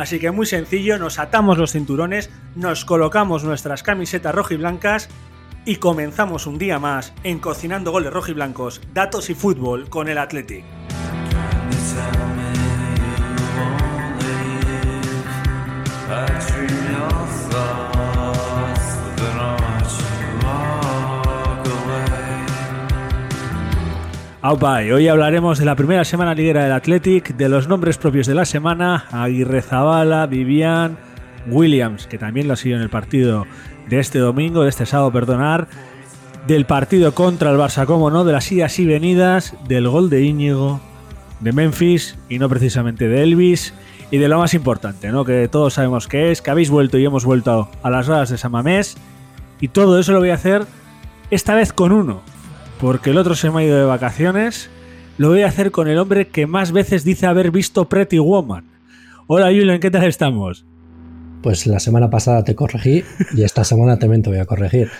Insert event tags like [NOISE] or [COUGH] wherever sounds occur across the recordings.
Así que muy sencillo, nos atamos los cinturones, nos colocamos nuestras camisetas rojiblancas y comenzamos un día más en Cocinando Goles Rojiblancos, Datos y Fútbol con el Athletic. Hoy hablaremos de la primera semana liguera del Athletic, de los nombres propios de la semana, Aguirre Zabala, Vivian, Williams, que también lo ha sido en el partido de este domingo, de este sábado, perdonar, del partido contra el Barça, como no, de las idas y venidas, del gol de Íñigo, de Memphis y no precisamente de Elvis, y de lo más importante, ¿no? que todos sabemos que es, que habéis vuelto y hemos vuelto a las horas de San Mamés, y todo eso lo voy a hacer esta vez con uno, porque el otro se me ha ido de vacaciones, lo voy a hacer con el hombre que más veces dice haber visto Pretty Woman. Hola Julian, ¿qué tal estamos? Pues la semana pasada te corregí y esta semana también te voy a corregir.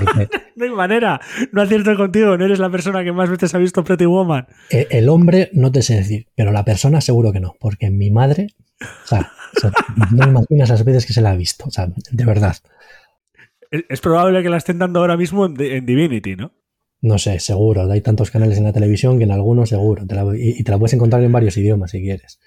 [LAUGHS] no hay manera, no acierto contigo, no eres la persona que más veces ha visto Pretty Woman. Eh, el hombre no te sé decir, pero la persona seguro que no, porque mi madre, o sea, no imaginas las veces que se la ha visto, o sea, de verdad. Es, probable que la estén dando ahora mismo en, Divinity, ¿no? No sé, seguro. Hay tantos canales en la televisión que en algunos seguro. y, y, te la puedes encontrar en varios idiomas si quieres.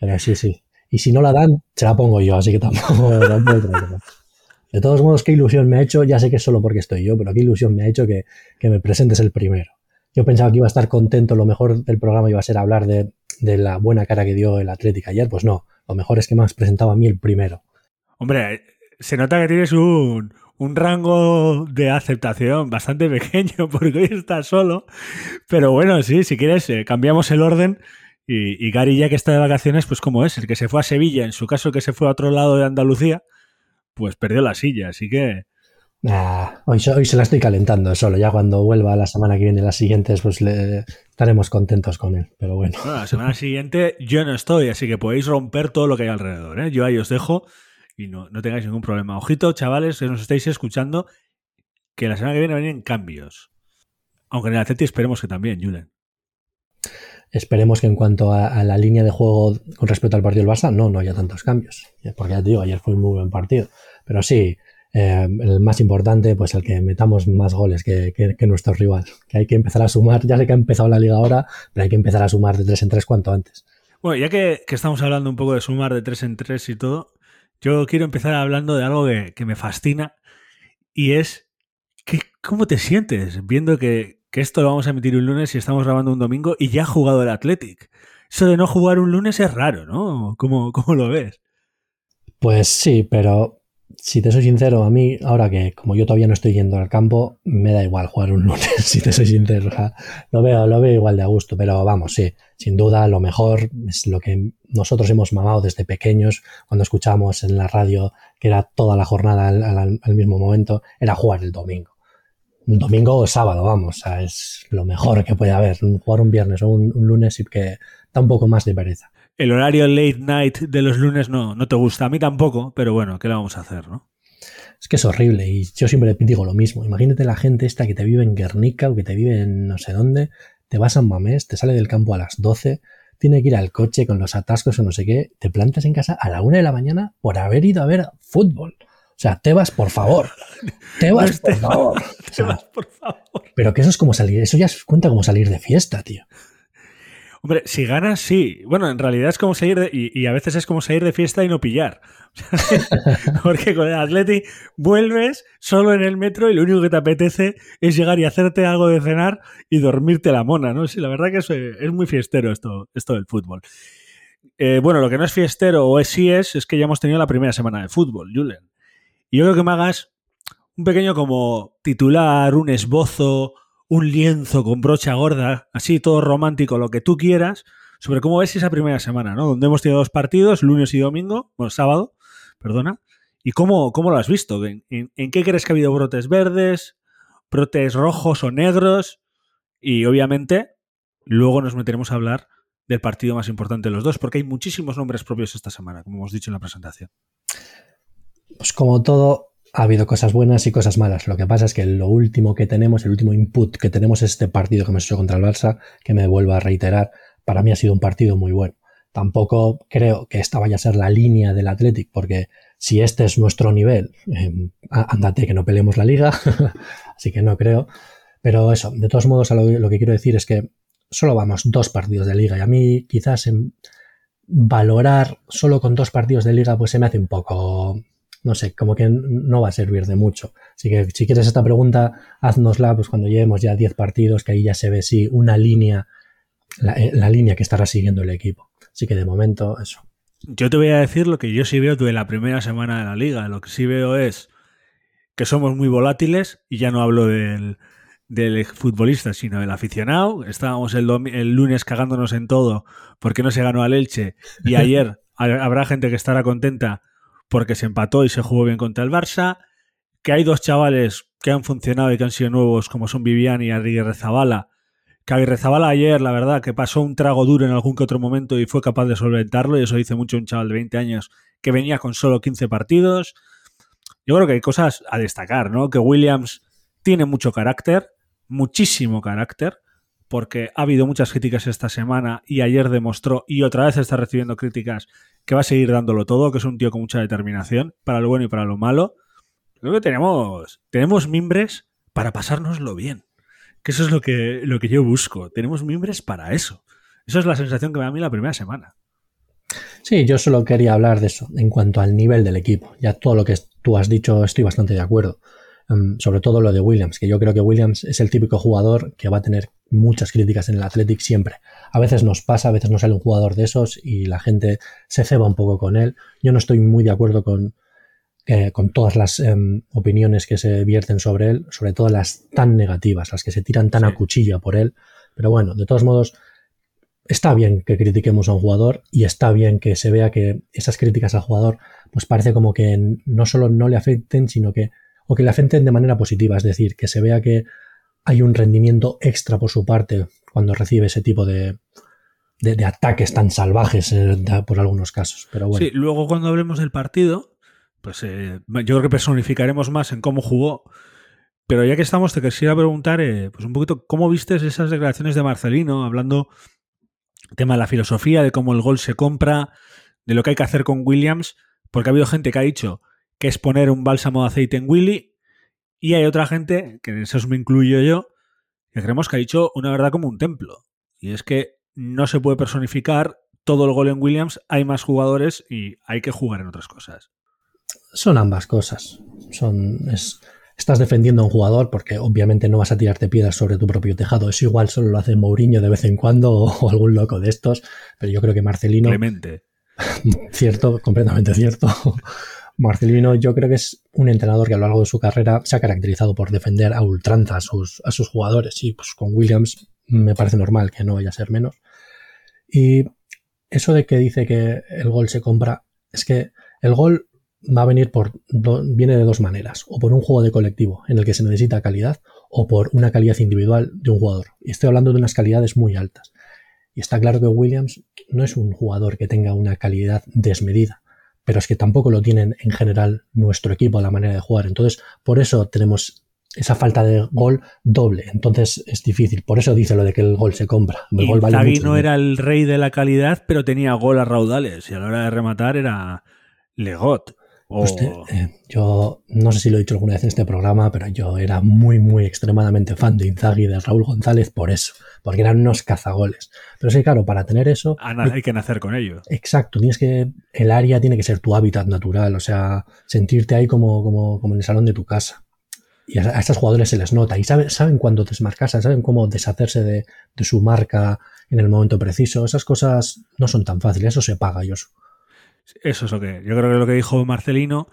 Pero sí, sí. Y si no la dan, se la pongo yo, así que tampoco, [LAUGHS] De todos modos, qué ilusión me ha hecho, ya sé que es solo porque estoy yo, pero qué ilusión me ha hecho que, me presentes el primero. Yo pensaba que iba a estar contento, lo mejor del programa iba a ser hablar de, la buena cara que dio el Atlético ayer, pues no, lo mejor es que me has presentado a mí el primero. Hombre, se nota que tienes un, un rango de aceptación bastante pequeño [LAUGHS] porque hoy estás solo, pero bueno, sí, si quieres, eh, cambiamos el orden y, Gary, ya que está de vacaciones, pues como es, el que se fue a Sevilla, en su caso el que se fue a otro lado de Andalucía, pues perdió la silla, así que... hoy, hoy, se la estoy calentando solo, ya cuando vuelva la semana que viene, las siguientes, pues le, estaremos contentos con él, pero bueno. La semana siguiente yo no estoy, así que podéis romper todo lo que hay alrededor, ¿eh? Yo ahí os dejo y no, no tengáis ningún problema. Ojito, chavales, que nos estáis escuchando, que la semana que viene vienen cambios. Aunque en el Atleti esperemos que también, Julen. Esperemos que en cuanto a, la línea de juego con respecto al partido del Barça, no, no haya tantos cambios. Porque ya te digo, ayer fue un muy buen partido. Pero sí, eh, el más importante, pues el que metamos más goles que, nuestro rival. Que hay que empezar a sumar, ya sé que ha empezado la liga ahora, pero hay que empezar a sumar de tres en tres cuanto antes. Bueno, ya que, estamos hablando un poco de sumar de tres en tres y todo, yo quiero empezar hablando de algo que, me fascina y es que, cómo te sientes viendo que, esto lo vamos a emitir un lunes y estamos grabando un domingo y ya ha jugado el Athletic. Eso de no jugar un lunes es raro, ¿no? ¿Cómo, cómo lo ves? Pues sí, pero si te soy sincero, a mí, ahora que como yo todavía no estoy yendo al campo, me da igual jugar un lunes, [LAUGHS] si te soy sincero. lo, veo, lo veo igual de a gusto, pero vamos, sí, sin duda lo mejor es lo que nosotros hemos mamado desde pequeños, cuando escuchamos en la radio que era toda la jornada al mismo momento, era jugar el domingo un domingo o sábado, vamos, es lo mejor que puede haber. Jugar un viernes o un, lunes y que da un poco más de pereza. El horario late night de los lunes no, no te gusta, a mí tampoco, pero bueno, ¿qué le vamos a hacer, no? Es que es horrible y yo siempre digo lo mismo. Imagínate la gente esta que te vive en Guernica o que te vive en no sé dónde, te vas a Mamés, te sale del campo a las 12, tiene que ir al coche con los atascos o no sé qué, te plantas en casa a la una de la mañana por haber ido a ver fútbol. O sea, Tebas, por favor. [LAUGHS] Tebas, por favor. [LAUGHS] Tebas, por favor. Pero que eso es como salir, eso ya cuenta como salir de fiesta, tío. Hombre, si ganas, sí. Bueno, en realidad es como salir de, y, a veces es como salir de fiesta y no pillar. [LAUGHS] Porque con el Atleti vuelves solo en el metro y lo único que te apetece es llegar y hacerte algo de cenar y dormirte la mona, ¿no? Sí, la verdad que es, es muy fiestero esto, esto del fútbol. Eh, bueno, lo que no es fiestero o es, sí es, es que ya hemos tenido la primera semana de fútbol, Julen. Y yo creo que me hagas un pequeño como titular, un esbozo, un lienzo con brocha gorda, así todo romántico, lo que tú quieras, sobre cómo ves esa primera semana, ¿no? Donde hemos tenido dos partidos, lunes y domingo, bueno, sábado, perdona, y cómo, cómo lo has visto, ¿En, en, qué crees que ha habido brotes verdes, brotes rojos o negros, y obviamente luego nos meteremos a hablar del partido más importante de los dos, porque hay muchísimos nombres propios esta semana, como hemos dicho en la presentación. Pues como todo, ha habido cosas buenas y cosas malas. Lo que pasa es que lo último que tenemos, el último input que tenemos es este partido que hemos hecho contra el Barça, que me vuelvo a reiterar, para mí ha sido un partido muy bueno. Tampoco creo que esta vaya a ser la línea del Athletic, porque si este es nuestro nivel, eh, ándate que no peleemos la liga, [LAUGHS] así que no creo. Pero eso, de todos modos, lo, lo, que quiero decir es que solo vamos dos partidos de liga y a mí quizás en valorar solo con dos partidos de liga pues se me hace un poco no sé, como que no va a servir de mucho. Así que si quieres esta pregunta, haznosla pues cuando llevemos ya 10 partidos, que ahí ya se ve si una línea, eh, la, línea que estará siguiendo el equipo. Así que de momento, eso. Yo te voy a decir lo que yo sí veo de la primera semana de la liga. Lo que sí veo es que somos muy volátiles, y ya no hablo del, del futbolista, sino del aficionado. Estábamos el, el, lunes cagándonos en todo porque no se ganó al Elche y [LAUGHS] ayer habrá gente que estará contenta porque se empató y se jugó bien contra el Barça, que hay dos chavales que han funcionado y que han sido nuevos, como son Vivian y Aguirre Zabala, que Aguirre Zabala ayer, la verdad, que pasó un trago duro en algún que otro momento y fue capaz de solventarlo, y eso dice mucho un chaval de 20 años que venía con solo 15 partidos. Yo creo que hay cosas a destacar, ¿no? Que Williams tiene mucho carácter, muchísimo carácter, porque ha habido muchas críticas esta semana y ayer demostró y otra vez está recibiendo críticas que va a seguir dándolo todo, que es un tío con mucha determinación para lo bueno y para lo malo. Creo que tenemos, tenemos mimbres para pasárnoslo bien. Que eso es lo que, lo que yo busco. Tenemos mimbres para eso. Eso es la sensación que me da a mí la primera semana. Sí, yo solo quería hablar de eso en cuanto al nivel del equipo. Ya todo lo que tú has dicho estoy bastante de acuerdo. Em, sobre todo lo de Williams, que yo creo que Williams es el típico jugador que va a tener muchas críticas en el Athletic siempre. A veces nos pasa, a veces no sale un jugador de esos y la gente se ceba un poco con él. Yo no estoy muy de acuerdo con, eh, con todas las em, opiniones que se vierten sobre él, sobre todo las tan negativas, las que se tiran tan a cuchilla por él. Pero bueno, de todos modos, está bien que critiquemos a un jugador y está bien que se vea que esas críticas al jugador, pues parece como que no solo no le afecten, sino que o que le afecten de manera positiva, es decir, que se vea que hay un rendimiento extra por su parte cuando recibe ese tipo de, de, ataques tan salvajes eh, por algunos casos. Pero bueno. Sí, luego cuando hablemos del partido, pues eh, yo creo que personificaremos más en cómo jugó. Pero ya que estamos, te quisiera preguntar, eh, pues un poquito, ¿cómo viste esas declaraciones de Marcelino hablando tema de la filosofía, de cómo el gol se compra, de lo que hay que hacer con Williams? Porque ha habido gente que ha dicho que es poner un bálsamo de aceite en Willy, y hay otra gente, que en eso me incluyo yo, que creemos que ha dicho una verdad como un templo. Y es que no se puede personificar todo el gol en Williams, hay más jugadores y hay que jugar en otras cosas. Son ambas cosas. Son, estás defendiendo a un jugador porque obviamente no vas a tirarte piedras sobre tu propio tejado. Eso igual solo lo hace Mourinho de vez en cuando o, algún loco de estos, pero yo creo que Marcelino... Clemente. [LAUGHS] cierto, completamente cierto. Marcelino yo creo que es un entrenador que a lo largo de su carrera se ha caracterizado por defender a ultranza a sus, a sus jugadores y pues con Williams me parece normal que no vaya a ser menos. Y eso de que dice que el gol se compra, es que el gol va a venir por viene de dos maneras, o por un juego de colectivo en el que se necesita calidad o por una calidad individual de un jugador. Y estoy hablando de unas calidades muy altas. Y está claro que Williams no es un jugador que tenga una calidad desmedida pero es que tampoco lo tienen en general nuestro equipo a la manera de jugar. Entonces, por eso tenemos esa falta de gol doble. Entonces es difícil. Por eso dice lo de que el gol se compra. El gol no era el rey de la calidad, pero tenía gol a raudales y a la hora de rematar era Legot. Pues eh, yo no sé si lo he dicho alguna vez en este programa, pero yo era muy, muy extremadamente fan de Inzaghi y de Raúl González por eso, porque eran unos cazagoles. Pero sí, claro, para tener eso... hay que nacer con ello. Exacto, tienes que... El área tiene que ser tu hábitat natural, o sea, sentirte ahí como, como, como en el salón de tu casa. Y a, estos jugadores se les nota y saben, saben cuándo desmarcarse, saben cómo deshacerse de, de, su marca en el momento preciso. Esas cosas no son tan fáciles, eso se paga, yo eso es lo que yo creo que es lo que dijo Marcelino.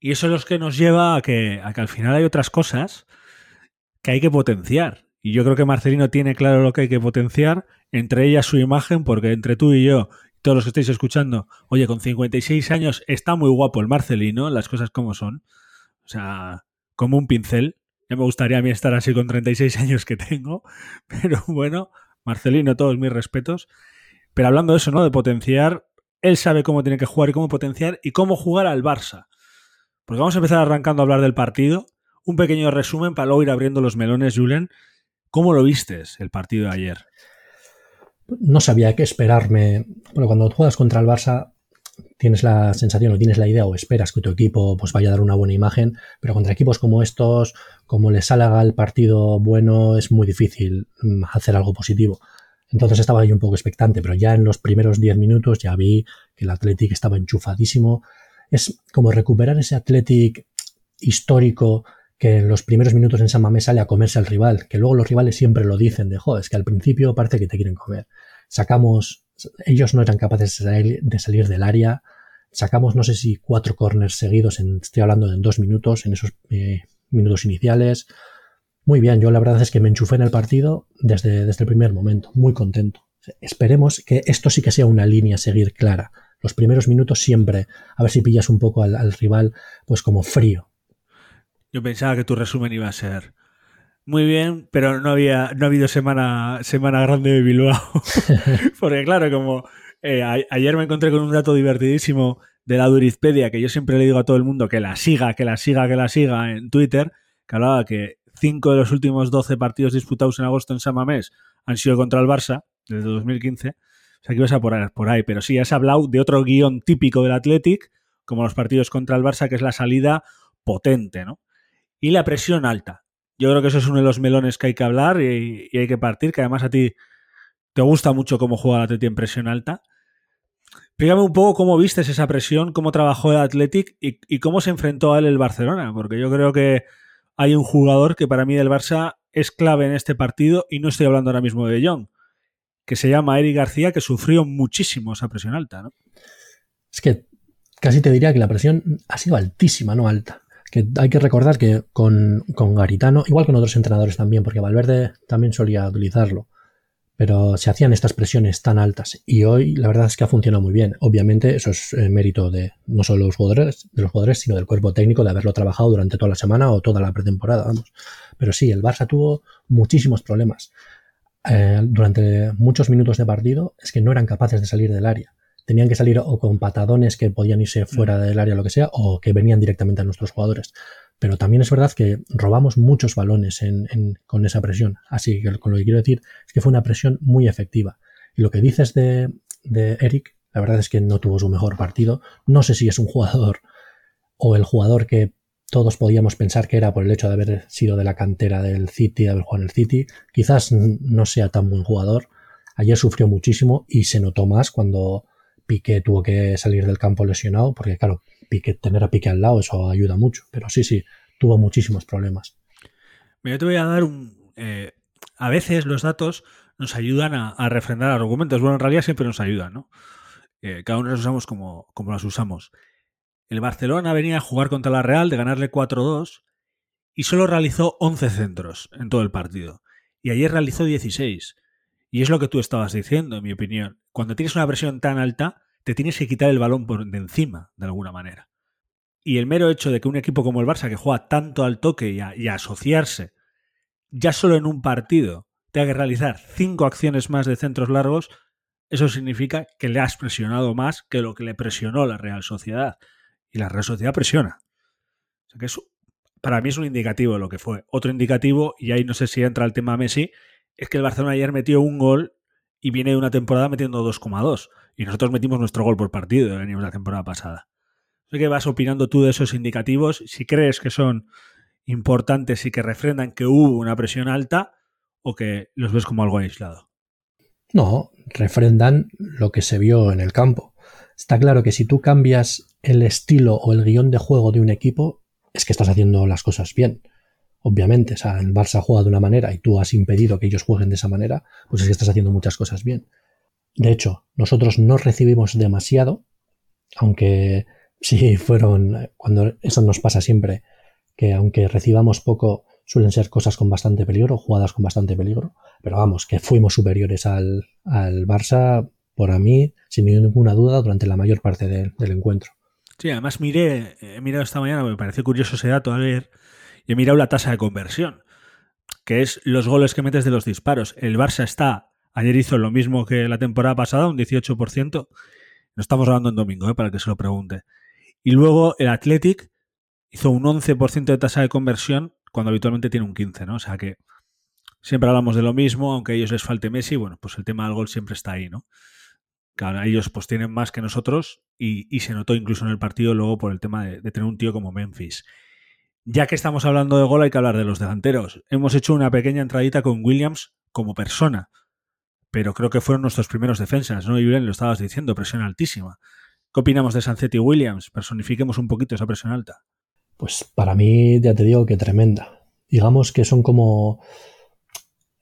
Y eso es lo que nos lleva a que, a que al final hay otras cosas que hay que potenciar. Y yo creo que Marcelino tiene claro lo que hay que potenciar, entre ellas su imagen, porque entre tú y yo, todos los que estáis escuchando, oye, con 56 años está muy guapo el Marcelino, las cosas como son. O sea, como un pincel. Ya me gustaría a mí estar así con 36 años que tengo. [LAUGHS] Pero bueno, Marcelino, todos mis respetos. Pero hablando de eso, ¿no? De potenciar, él sabe cómo tiene que jugar y cómo potenciar y cómo jugar al Barça. Porque vamos a empezar arrancando a hablar del partido. Un pequeño resumen para luego ir abriendo los melones, Julen. ¿Cómo lo vistes el partido de ayer? No sabía qué esperarme. Bueno, cuando juegas contra el Barça tienes la sensación o tienes la idea o esperas que tu equipo pues vaya a dar una buena imagen, pero contra equipos como estos, como les salga el partido bueno, es muy difícil mm, hacer algo positivo. Entonces estaba ahí un poco expectante, pero ya en los primeros 10 minutos ya vi que el Athletic estaba enchufadísimo. Es como recuperar ese Athletic histórico que en los primeros minutos en San Mamés sale a comerse al rival, que luego los rivales siempre lo dicen de, joder, es que al principio parece que te quieren comer. Sacamos, ellos no eran capaces de salir, del área, sacamos no sé si cuatro corners seguidos, en, estoy hablando de en dos minutos, en esos eh, minutos iniciales. Muy bien, yo la verdad es que me enchufé en el partido desde, desde el primer momento, muy contento. Esperemos que esto sí que sea una línea a seguir clara. Los primeros minutos siempre, a ver si pillas un poco al, rival, pues como frío. Yo pensaba que tu resumen iba a ser muy bien, pero no había, no ha habido semana, semana grande de Bilbao. [LAUGHS] [LAUGHS] Porque claro, como eh, ayer me encontré con un dato divertidísimo de la Durizpedia, que yo siempre le digo a todo el mundo que la siga, que la siga, que la siga en Twitter, que hablaba que 5 de los últimos 12 partidos disputados en agosto en San Mamés han sido contra el Barça, desde 2015. O sea, que ibas a por, ahí. Pero sí, has hablado de otro guion típico del Athletic, como los partidos contra el Barça, que es la salida potente, ¿no? Y la presión alta. Yo creo que eso es uno de los melones que hay que hablar y, hay que partir, que además a ti te gusta mucho cómo juega el Athletic en presión alta. Explícame un poco cómo vistes esa presión, cómo trabajó el Athletic y, y, cómo se enfrentó a él el Barcelona, porque yo creo que hay un jugador que para mí del Barça es clave en este partido y no estoy hablando ahora mismo de John, que se llama Eric García, que sufrió muchísimo esa presión alta. ¿no? Es que casi te diría que la presión ha sido altísima, no alta. Que hay que recordar que con, con Garitano, igual con otros entrenadores también, porque Valverde también solía utilizarlo, pero se hacían estas presiones tan altas y hoy la verdad es que ha funcionado muy bien. Obviamente eso es eh, mérito de no solo los jugadores, de los jugadores, sino del cuerpo técnico de haberlo trabajado durante toda la semana o toda la pretemporada, vamos. Pero sí, el Barça tuvo muchísimos problemas. Eh, durante muchos minutos de partido es que no eran capaces de salir del área. Tenían que salir o con patadones que podían irse fuera del área, lo que sea, o que venían directamente a nuestros jugadores pero también es verdad que robamos muchos balones con esa presión. Así que con lo que quiero decir es que fue una presión muy efectiva. Y lo que dices de, Eric, la verdad es que no tuvo su mejor partido. No sé si es un jugador o el jugador que todos podíamos pensar que era por el hecho de haber sido de la cantera del City, de haber jugado en el City. Quizás no sea tan buen jugador. Ayer sufrió muchísimo y se notó más cuando Piqué tuvo que salir del campo lesionado, porque claro, tener a Piqué al lado, eso ayuda mucho. Pero sí, sí, tuvo muchísimos problemas. Yo te voy a dar un... Eh, a veces los datos nos ayudan a, refrendar argumentos. Bueno, en realidad siempre nos ayudan, ¿no? Eh, cada uno los usamos como, como los usamos. El Barcelona venía a jugar contra la Real, de ganarle 4-2, y solo realizó 11 centros en todo el partido. Y ayer realizó 16. Y es lo que tú estabas diciendo, en mi opinión. Cuando tienes una presión tan alta, te tienes que quitar el balón por de encima, de alguna manera. Y el mero hecho de que un equipo como el Barça, que juega tanto al toque y a, asociarse, ya solo en un partido tenga que realizar cinco acciones más de centros largos, eso significa que le has presionado más que lo que le presionó la Real Sociedad. Y la Real Sociedad presiona. O sea que eso, para mí es un indicativo de lo que fue. Otro indicativo, y ahí no sé si entra el tema Messi, es que el Barcelona ayer metió un gol y viene de una temporada metiendo 2,2. Y nosotros metimos nuestro gol por partido, venimos la temporada pasada. Sé que vas opinando tú de esos indicativos, si crees que son importantes y que refrendan que hubo una presión alta o que los ves como algo aislado. No, refrendan lo que se vio en el campo. Está claro que si tú cambias el estilo o el guion de juego de un equipo, es que estás haciendo las cosas bien. Obviamente, o sea, el Barça juega de una manera y tú has impedido que ellos jueguen de esa manera, pues es que estás haciendo muchas cosas bien. De hecho, nosotros no recibimos demasiado, aunque sí fueron, cuando eso nos pasa siempre, que aunque recibamos poco, suelen ser cosas con bastante peligro, jugadas con bastante peligro, pero vamos, que fuimos superiores al, al Barça, por a mí, sin ninguna duda, durante la mayor parte del encuentro. Sí, además miré, he mirado esta mañana, me parece curioso ese dato, a ver, y he mirado la tasa de conversión, que es los goles que metes de los disparos. El Barça está, ayer hizo lo mismo que la temporada pasada, un 18%, no estamos hablando en domingo, ¿eh? para que se lo pregunte. Y luego el Athletic hizo un 11% de tasa de conversión cuando habitualmente tiene un 15%, ¿no? O sea que siempre hablamos de lo mismo, aunque a ellos les falte Messi, bueno, pues el tema del gol siempre está ahí, ¿no? Claro, ellos pues tienen más que nosotros y, se notó incluso en el partido luego por el tema de, tener un tío como Memphis. Ya que estamos hablando de gol, hay que hablar de los delanteros. Hemos hecho una pequeña entradita con Williams como persona, pero creo que fueron nuestros primeros defensas, ¿no? Bien, lo estabas diciendo, presión altísima. ¿Qué opinamos de Sancetti y Williams? Personifiquemos un poquito esa presión alta. Pues para mí, ya te digo que tremenda. Digamos que son como.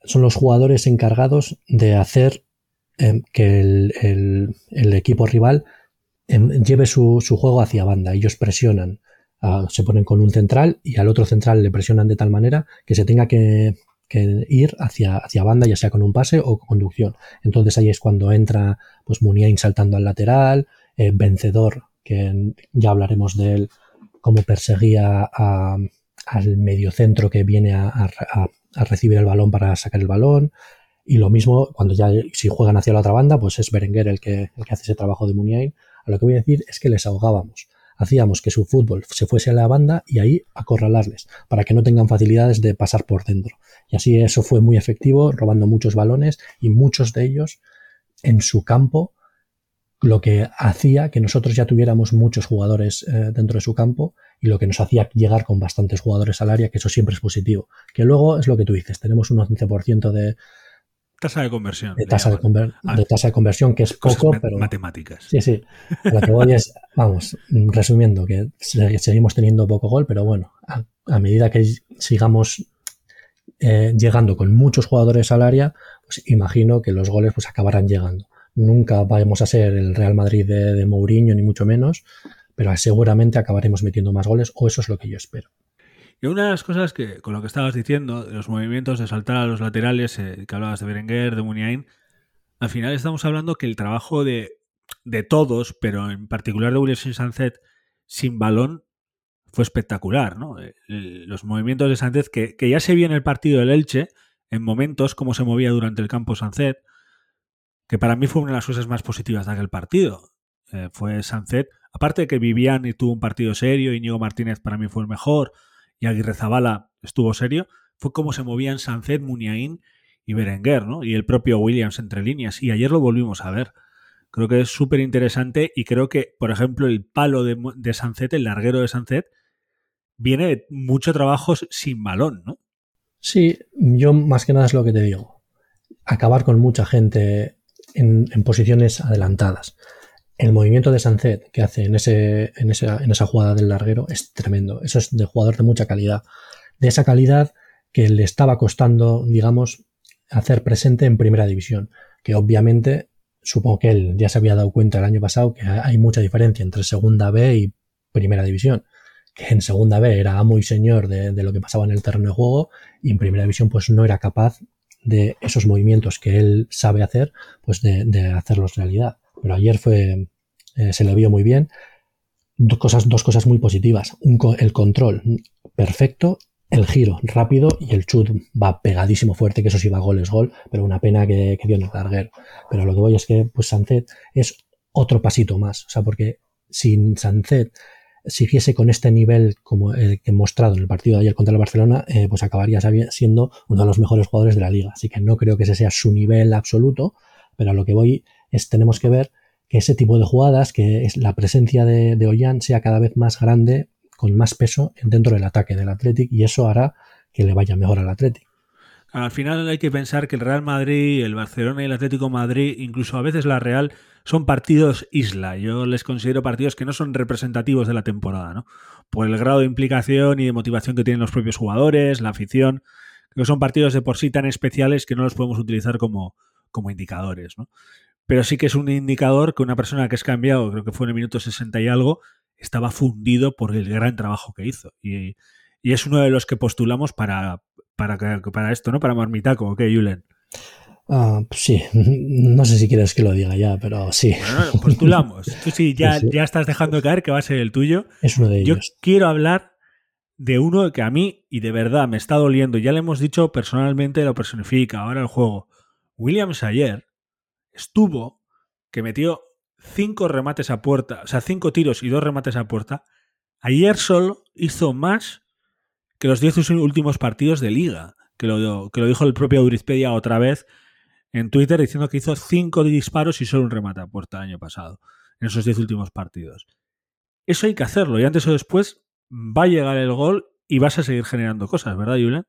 Son los jugadores encargados de hacer Em, que el, equipo rival em, lleve su, juego hacia banda. Ellos presionan, se ponen con un central y al otro central le presionan de tal manera que se tenga que, ir hacia, hacia, banda, ya sea con un pase o conducción. Entonces ahí es cuando entra pues Muniain saltando al lateral, eh, vencedor, que ya hablaremos de él, cómo perseguía al mediocentro que viene a recibir el balón para sacar el balón. Y lo mismo cuando ya si juegan hacia la otra banda, pues es Berenguer el que, el que hace ese trabajo de Muniain. A lo que voy a decir es que les ahogábamos. Hacíamos que su fútbol se fuese a la banda y ahí acorralarles, para que no tengan facilidades de pasar por dentro. Y así eso fue muy efectivo, robando muchos balones y muchos de ellos en su campo, lo que hacía que nosotros ya tuviéramos muchos jugadores eh, dentro de su campo y lo que nos hacía llegar con bastantes jugadores al área, que eso siempre es positivo. Que luego es lo que tú dices, tenemos un 11% de, Tasa de conversión. De tasa de, ah, tasa de conversión, que es poco, pero. Matemáticas. Sí, sí. Lo que voy es, [LAUGHS] vamos, resumiendo, que seguimos teniendo poco gol, pero bueno, a, medida que sigamos eh, llegando con muchos jugadores al área, pues imagino que los goles pues acabarán llegando. Nunca vamos a ser el Real Madrid de, de Mourinho, ni mucho menos, pero seguramente acabaremos metiendo más goles, o eso es lo que yo espero. Y una de las cosas que, con lo que estabas diciendo, de los movimientos de saltar a los laterales, eh, que hablabas de Berenguer, de Muniain, al final estamos hablando que el trabajo de, de todos, pero en particular de Wilson Sánchez sin balón, fue espectacular, ¿no? Eh, los movimientos de Sánchez, que, que, ya se vio en el partido del Elche, en momentos, cómo se movía durante el campo Sánchez, que para mí fue una de las cosas más positivas de aquel partido. Eh, fue Sánchez, aparte de que Vivian y tuvo un partido serio, Íñigo Martínez para mí fue el mejor, y Aguirre Zabala estuvo serio, fue cómo se movían Sancet, Muniain y Berenguer, ¿no? Y el propio Williams entre líneas. Y ayer lo volvimos a ver. Creo que es súper interesante y creo que, por ejemplo, el palo de, de Sancet, el larguero de Sancet, viene de mucho trabajo sin balón, ¿no? Sí, yo más que nada es lo que te digo. Acabar con mucha gente en, en posiciones adelantadas el movimiento de Sancet que hace en, ese, en, esa, en esa jugada del larguero es tremendo. Eso es de jugador de mucha calidad. De esa calidad que le estaba costando, digamos, hacer presente en primera división. Que obviamente, supongo que él ya se había dado cuenta el año pasado que hay mucha diferencia entre segunda B y primera división. Que en segunda B era amo y señor de, lo que pasaba en el terreno de juego y en primera división pues no era capaz de esos movimientos que él sabe hacer, pues de, de hacerlos realidad. Pero ayer fue, eh, se le vio muy bien. Dos cosas, dos cosas muy positivas. el control perfecto, el giro rápido y el chut va pegadísimo fuerte, que eso sí va gol es gol, pero una pena que, dio en el larguero. Pero lo que voy es que pues Sancet es otro pasito más. O sea, porque si Sancet siguiese con este nivel como el que he mostrado en el partido de ayer contra el Barcelona, eh, pues acabaría siendo uno de los mejores jugadores de la liga. Así que no creo que ese sea su nivel absoluto, pero a lo que voy es tenemos que ver que ese tipo de jugadas, que es la presencia de, de Ollán sea cada vez más grande, con más peso dentro del ataque del Athletic y eso hará que le vaya mejor al Athletic. Al final hay que pensar que el Real Madrid, el Barcelona y el Atlético Madrid, incluso a veces la Real, son partidos isla. Yo les considero partidos que no son representativos de la temporada, ¿no? Por el grado de implicación y de motivación que tienen los propios jugadores, la afición. que son partidos de por sí tan especiales que no los podemos utilizar como, como indicadores, ¿no? Pero sí que es un indicador que una persona que es cambiado, creo que fue en el minuto 60 y algo, estaba fundido por el gran trabajo que hizo. Y, y es uno de los que postulamos para, para, para esto, ¿no? Para Marmitaco, ¿ok, Julen? Uh, sí, [LAUGHS] no sé si quieres que lo diga ya, pero sí. Bueno, postulamos. [LAUGHS] Tú sí ya, sí. ya estás dejando caer que va a ser el tuyo. Es uno de ellos. Yo quiero hablar de uno que a mí, y de verdad, me está doliendo. Ya le hemos dicho personalmente, lo personifica ahora el juego. Williams ayer estuvo que metió cinco remates a puerta, o sea, cinco tiros y dos remates a puerta. Ayer solo hizo más que los diez últimos partidos de liga, que lo, que lo dijo el propio Eurizpedia otra vez en Twitter diciendo que hizo cinco disparos y solo un remate a puerta el año pasado, en esos diez últimos partidos. Eso hay que hacerlo y antes o después va a llegar el gol y vas a seguir generando cosas, ¿verdad, Julian?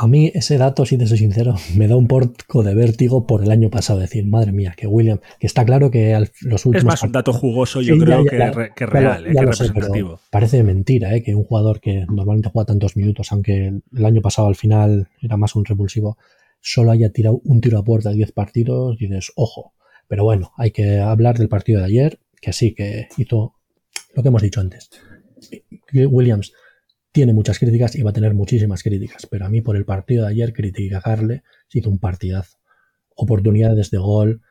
A mí ese dato, si te soy sincero, [LAUGHS] me da un porco de vértigo por el año pasado. Decir, madre mía, que William, que está claro que los últimos. Es más un dato jugoso, yo sí, creo, ya, ya, que, que, real, ya, eh, que representativo. Sé, parece mentira, eh, que un jugador que normalmente juega tantos minutos, aunque el año pasado al final era más un repulsivo, solo haya tirado un tiro a puerta de 10 partidos, y dices, ojo. Pero bueno, hay que hablar del partido de ayer, que sí, que hizo lo que hemos dicho antes. Williams tiene muchas críticas y va a tener muchísimas críticas, pero a mí por el partido de ayer criticarle hizo un partidazo. Oportunidades de gol,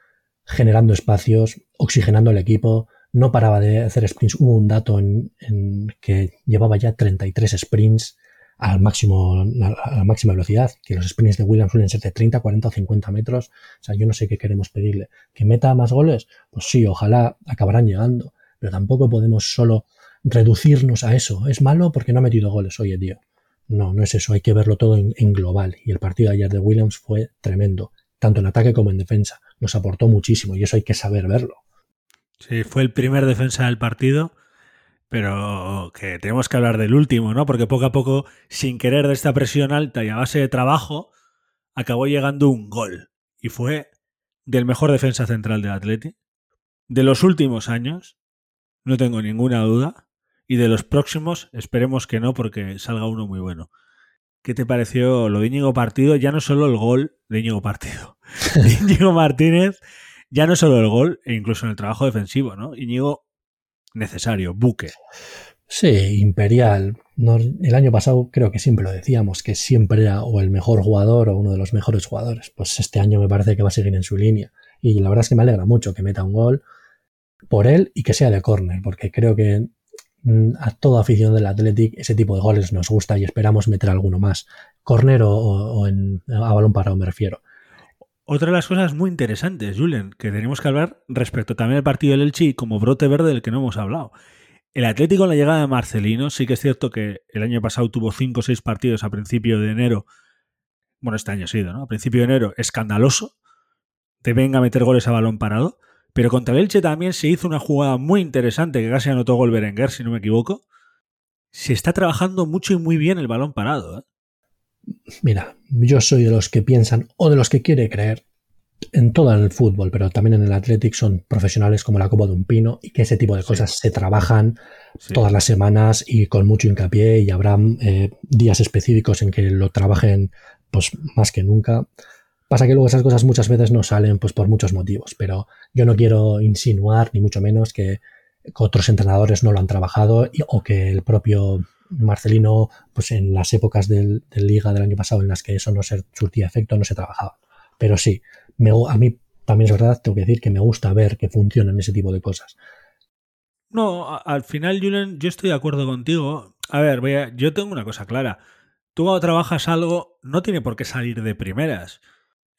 generando espacios, oxigenando el equipo, no paraba de hacer sprints. Hubo un dato en, en que llevaba ya 33 sprints al máximo, a la máxima velocidad, que los sprints de Williams suelen ser de 30, 40 o 50 metros. O sea, yo no sé qué queremos pedirle. ¿Que meta más goles? Pues sí, ojalá acabarán llegando, pero tampoco podemos solo reducirnos a eso. Es malo porque no ha metido goles, oye, tío. No, no es eso, hay que verlo todo en, global. Y el partido de ayer de Williams fue tremendo, tanto en ataque como en defensa. Nos aportó muchísimo y eso hay que saber verlo. Sí, fue el primer defensa del partido, pero que tenemos que hablar del último, ¿no? Porque poco a poco, sin querer de esta presión alta y a base de trabajo, acabó llegando un gol. Y fue del mejor defensa central del Atleti. De los últimos años, no tengo ninguna duda. Y de los próximos, esperemos que no, porque salga uno muy bueno. ¿Qué te pareció lo de Íñigo Partido? Ya no solo el gol de Íñigo Partido. [LAUGHS] Íñigo Martínez, ya no solo el gol, e incluso en el trabajo defensivo, ¿no? Íñigo necesario, buque. Sí, imperial. No, el año pasado creo que siempre lo decíamos, que siempre era o el mejor jugador o uno de los mejores jugadores. Pues este año me parece que va a seguir en su línea. Y la verdad es que me alegra mucho que meta un gol por él y que sea de córner, porque creo que a toda afición del Athletic ese tipo de goles nos gusta y esperamos meter alguno más. Corner o, en, a balón parado me refiero. Otra de las cosas muy interesantes, Julen, que tenemos que hablar respecto también al partido del Elche como brote verde del que no hemos hablado. El Atlético en la llegada de Marcelino, sí que es cierto que el año pasado tuvo 5 o 6 partidos a principio de enero. Bueno, este año ha sido, ¿no? A principio de enero, escandaloso. Te venga a meter goles a balón parado. Pero contra el Elche también se hizo una jugada muy interesante que casi anotó gol Berenguer, si no me equivoco. Se está trabajando mucho y muy bien el balón parado. ¿eh? Mira, yo soy de los que piensan o de los que quiere creer en todo el fútbol, pero también en el Athletic son profesionales como la Copa de un Pino y que ese tipo de cosas sí. se trabajan sí. todas las semanas y con mucho hincapié y habrá eh, días específicos en que lo trabajen pues más que nunca. Pasa que luego esas cosas muchas veces no salen pues por muchos motivos, pero yo no quiero insinuar ni mucho menos que, otros entrenadores no lo han trabajado o que el propio Marcelino, pues en las épocas del, liga del año pasado en las que eso no se surtía efecto, no se trabajaba. Pero sí, a mí también es verdad, tengo que decir que me gusta ver que funcionan ese tipo de cosas. No, al final, Julen, yo estoy de acuerdo contigo. A ver, voy a, yo tengo una cosa clara. Tú cuando trabajas algo, no tiene por qué salir de primeras.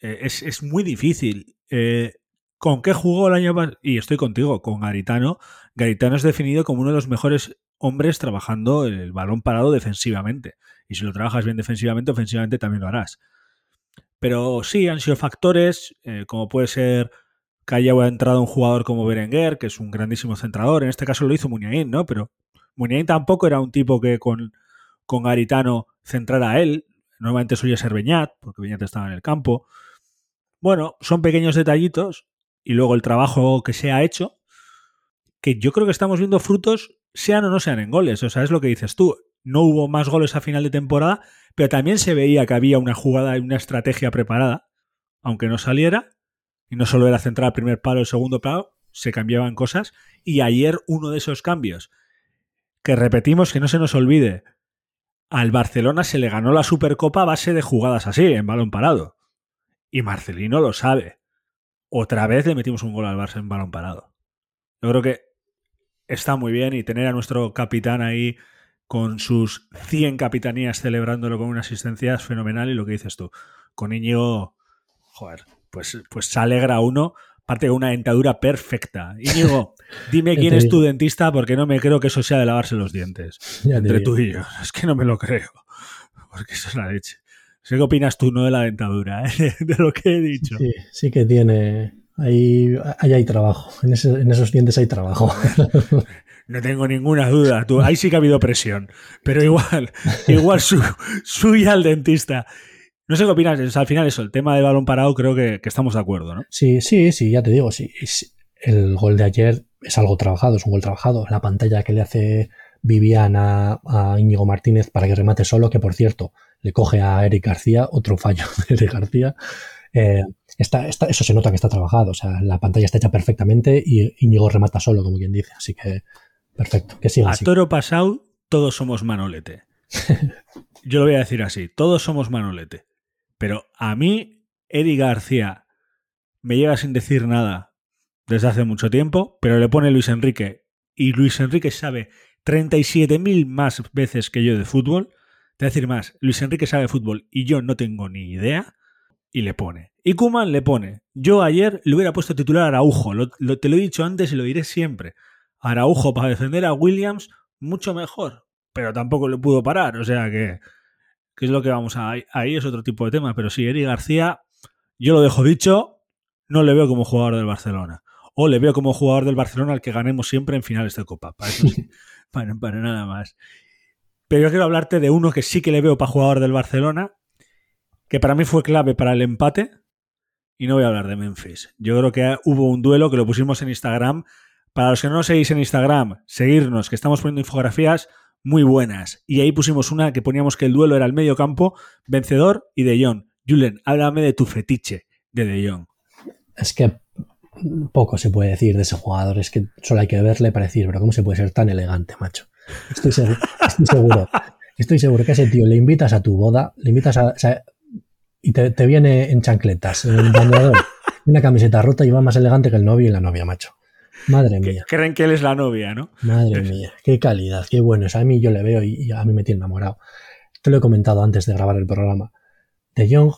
Eh, es, es, muy difícil. Eh, ¿Con qué jugó el año pasado? Y estoy contigo, con Garitano. Garitano es definido como uno de los mejores hombres trabajando el balón parado defensivamente. Y si lo trabajas bien defensivamente, ofensivamente también lo harás. Pero sí, han sido factores, eh, como puede ser que haya entrado un jugador como Berenguer, que es un grandísimo centrador. En este caso lo hizo Muñain, ¿no? Pero Muñain tampoco era un tipo que con, con Garitano centrara a él. Normalmente solía ser Beñat, porque Beñat estaba en el campo. Bueno, son pequeños detallitos y luego el trabajo que se ha hecho, que yo creo que estamos viendo frutos, sean o no sean en goles. O sea, es lo que dices tú. No hubo más goles a final de temporada, pero también se veía que había una jugada y una estrategia preparada, aunque no saliera, y no solo era centrar el primer palo, el segundo palo, se cambiaban cosas. Y ayer uno de esos cambios, que repetimos que no se nos olvide, al Barcelona se le ganó la Supercopa a base de jugadas así, en balón parado. Y Marcelino lo sabe. Otra vez le metimos un gol al Barça en balón parado. Yo creo que está muy bien y tener a nuestro capitán ahí con sus 100 capitanías celebrándolo con una asistencia es fenomenal y lo que dices tú, con Íñigo, joder, pues, pues se alegra uno, parte de una dentadura perfecta. [LAUGHS] Íñigo, dime quién es tu dentista porque no me creo que eso sea de lavarse los dientes. entre tú y yo, es que no me lo creo, porque eso es la leche. Sé qué opinas tú, no de la dentadura, ¿eh? [LAUGHS] de lo que he dicho. Sí, sí que tiene, Ahí, hay trabajo. En, esos dientes hay trabajo. [LAUGHS] No tengo ninguna duda. Tú, ahí sí que ha habido presión. Pero igual, [LAUGHS] igual su, suya al dentista. No sé qué opinas. al final, eso, el tema del balón parado, creo que, estamos de acuerdo, ¿no? Sí, sí, sí, ya te digo. Sí, el gol de ayer es algo trabajado, es un gol trabajado. La pantalla que le hace Viviana a Íñigo Martínez para que remate solo, que por cierto, le coge a Eric García, otro fallo [LAUGHS] de Eric García. Eh, eso se nota que está trabajado. O sea, la pantalla está hecha perfectamente y Íñigo remata solo, como quien dice. Así que, perfecto. Que siga a toro pasado, todos somos Manolete. [LAUGHS] Yo lo voy a decir así: todos somos Manolete. Pero a mí, Eric García me lleva sin decir nada desde hace mucho tiempo, pero le pone Luis Enrique. Y Luis Enrique sabe 37.000 más veces que yo de fútbol. Te voy a decir más: Luis Enrique sabe fútbol y yo no tengo ni idea y le pone. Y Kuman le pone. Yo ayer le hubiera puesto titular a Araujo. Lo, te lo he dicho antes y lo diré siempre. Araujo para defender a Williams, mucho mejor. Pero tampoco le pudo parar. O sea que, que es lo que vamos a. Ahí es otro tipo de tema. Pero sí, Eric García, yo lo dejo dicho. No le veo como jugador del Barcelona. O le veo como jugador del Barcelona al que ganemos siempre en finales de Copa. Para, eso sí, [LAUGHS] para, para nada más. Pero yo quiero hablarte de uno que sí que le veo para jugador del Barcelona que para mí fue clave para el empate. Y no voy a hablar de Memphis. Yo creo que hubo un duelo que lo pusimos en Instagram. Para los que no nos seguís en Instagram, seguirnos, que estamos poniendo infografías muy buenas. Y ahí pusimos una que poníamos que el duelo era el medio campo, vencedor y De Jong. Julen, háblame de tu fetiche de De Jong. Es que poco se puede decir de ese jugador. Es que solo hay que verle para decir, pero ¿cómo se puede ser tan elegante, macho? Estoy seguro. Estoy seguro, estoy seguro que a ese tío le invitas a tu boda, le invitas a y te, viene en chancletas, en el una camiseta rota y va más elegante que el novio y la novia, macho. Madre mía. Creen que él es la novia, ¿no? Madre mía, qué calidad, qué bueno. a mí yo le veo y, a mí me tiene enamorado. Te lo he comentado antes de grabar el programa. De Jong,